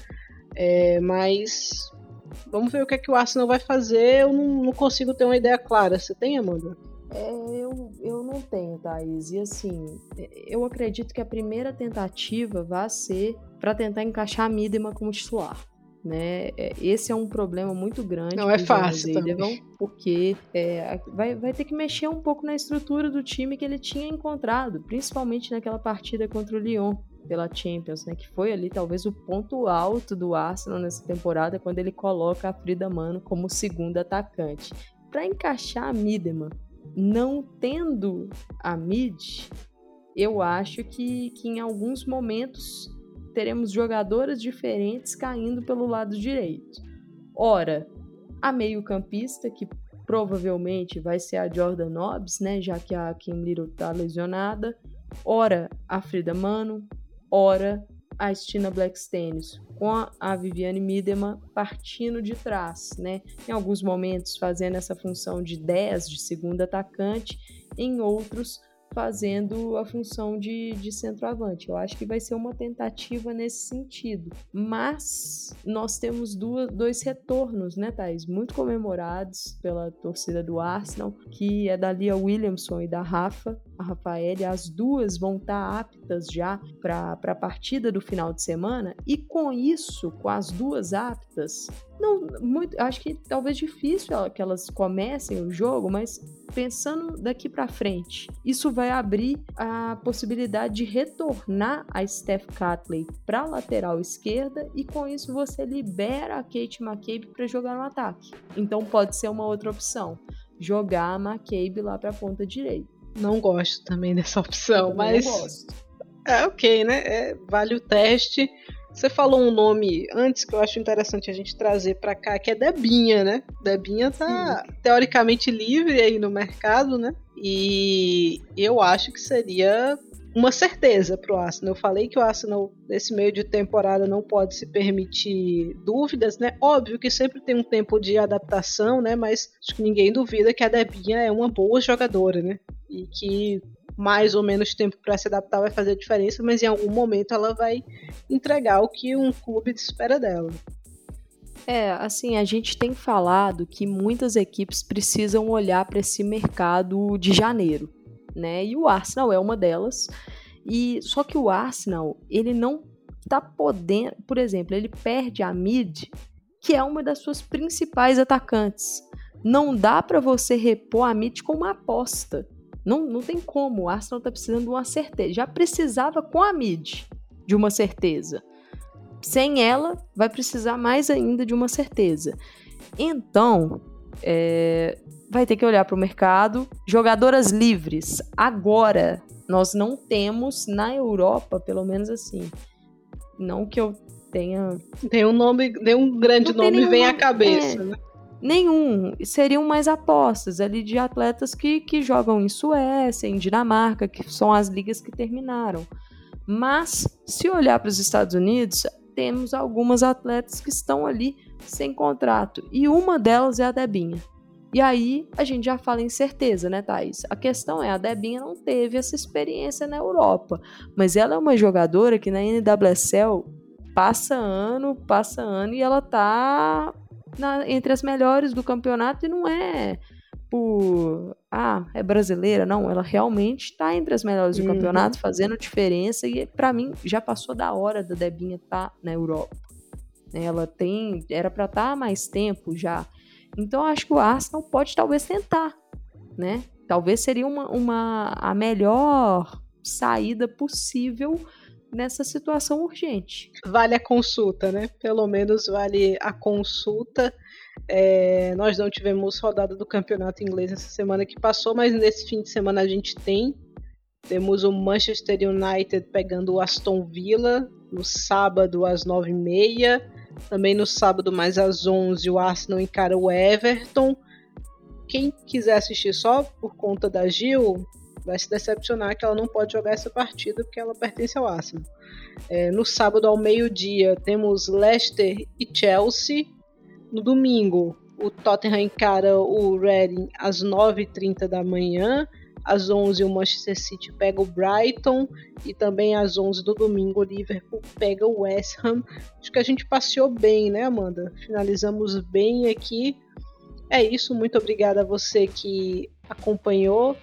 É, mas vamos ver o que, é que o Arsenal vai fazer. Eu não, não consigo ter uma ideia clara. Você tem, Amanda? É, eu, eu não tenho, Thaís. E assim, eu acredito que a primeira tentativa vai ser para tentar encaixar a Midema como titular. Né? É, esse é um problema muito grande. Não é fácil também. Porque é, vai, vai ter que mexer um pouco na estrutura do time que ele tinha encontrado, principalmente naquela partida contra o Lyon pela Champions, né? Que foi ali talvez o ponto alto do Arsenal nessa temporada, quando ele coloca a Frida Mano como segunda atacante. Para encaixar a Midema, não tendo a mid, eu acho que, que em alguns momentos teremos jogadoras diferentes caindo pelo lado direito. Ora, a meio-campista, que provavelmente vai ser a Jordan Nobbs, né, já que a Kim Little está lesionada. Ora, a Frida Mano. Ora, a Stina Blackstanis, com a Viviane Miedema partindo de trás, né? Em alguns momentos fazendo essa função de 10 de segunda atacante, em outros fazendo a função de, de centroavante. Eu acho que vai ser uma tentativa nesse sentido. Mas nós temos duas, dois retornos, né, Thais? Muito comemorados pela torcida do Arsenal, que é da Lia Williamson e da Rafa, a Rafael. As duas vão estar aptas já para a partida do final de semana. E com isso, com as duas aptas, não, muito, acho que talvez difícil que elas comecem o jogo, mas pensando daqui para frente, isso vai abrir a possibilidade de retornar a Steph Catley para lateral esquerda e com isso você libera a Kate McCabe para jogar no ataque. Então pode ser uma outra opção, jogar a McCabe lá para a ponta direita. Não gosto também dessa opção, mas não gosto. é ok, né? É, vale o teste. Você falou um nome antes que eu acho interessante a gente trazer para cá, que é Debinha, né? Debinha tá Sim. teoricamente livre aí no mercado, né? E eu acho que seria uma certeza para o Arsenal. Eu falei que o Arsenal, nesse meio de temporada, não pode se permitir dúvidas, né? Óbvio que sempre tem um tempo de adaptação, né? Mas acho que ninguém duvida que a Debinha é uma boa jogadora, né? E que mais ou menos tempo para se adaptar vai fazer diferença, mas em algum momento ela vai entregar o que um clube espera dela. É, assim, a gente tem falado que muitas equipes precisam olhar para esse mercado de janeiro, né? E o Arsenal é uma delas. E só que o Arsenal, ele não tá podendo, por exemplo, ele perde a mid, que é uma das suas principais atacantes. Não dá para você repor a mid com uma aposta. Não, não tem como. O Arsenal tá precisando de uma certeza. Já precisava com a mid de uma certeza. Sem ela, vai precisar mais ainda de uma certeza. Então, é, vai ter que olhar para o mercado. Jogadoras livres. Agora, nós não temos na Europa, pelo menos assim. Não que eu tenha. Tem um nome, tem um grande nome vem à cabeça, é, né? Nenhum. Seriam mais apostas ali de atletas que, que jogam em Suécia, em Dinamarca, que são as ligas que terminaram. Mas, se olhar para os Estados Unidos, temos algumas atletas que estão ali sem contrato. E uma delas é a Debinha. E aí a gente já fala em certeza, né, Thaís? A questão é, a Debinha não teve essa experiência na Europa, mas ela é uma jogadora que na NWSL passa ano, passa ano e ela tá na, entre as melhores do campeonato e não é por ah, é brasileira, não, ela realmente está entre as melhores do uhum. campeonato, fazendo diferença e para mim já passou da hora da Debinha estar tá na Europa. Ela tem, era para estar tá há mais tempo já. Então acho que o Arsenal pode talvez tentar, né? Talvez seria uma, uma a melhor saída possível nessa situação urgente. Vale a consulta, né? Pelo menos vale a consulta. É, nós não tivemos rodada do campeonato inglês essa semana que passou, mas nesse fim de semana a gente tem. Temos o Manchester United pegando o Aston Villa no sábado às 9h30. Também no sábado, mais às 11 o Arsenal encara o Everton. Quem quiser assistir só por conta da Gil, vai se decepcionar que ela não pode jogar essa partida porque ela pertence ao Arsenal. É, no sábado ao meio-dia temos Leicester e Chelsea. No domingo o Tottenham encara o Reading às 9h30 da manhã. Às 11 o Manchester City pega o Brighton e também às 11 do domingo o Liverpool pega o West Ham. Acho que a gente passeou bem, né, Amanda? Finalizamos bem aqui. É isso, muito obrigada a você que acompanhou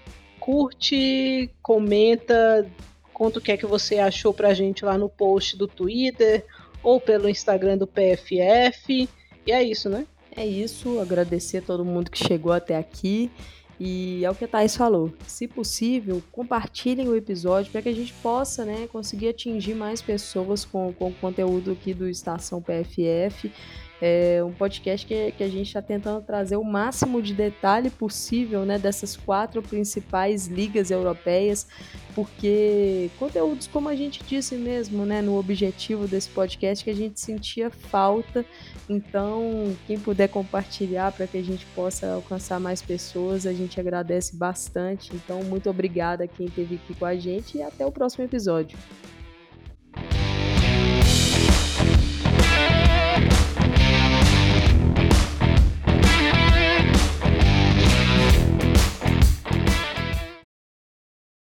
curte, comenta, conta o que é que você achou pra gente lá no post do Twitter ou pelo Instagram do PFF. E é isso, né? É isso, agradecer a todo mundo que chegou até aqui. E é o que a Thais falou. Se possível, compartilhem o episódio para que a gente possa né, conseguir atingir mais pessoas com, com o conteúdo aqui do Estação PFF. É um podcast que, que a gente está tentando trazer o máximo de detalhe possível né, dessas quatro principais ligas europeias, porque conteúdos, como a gente disse mesmo, né, no objetivo desse podcast, que a gente sentia falta. Então, quem puder compartilhar para que a gente possa alcançar mais pessoas, a gente agradece bastante. Então, muito obrigada a quem esteve aqui com a gente e até o próximo episódio.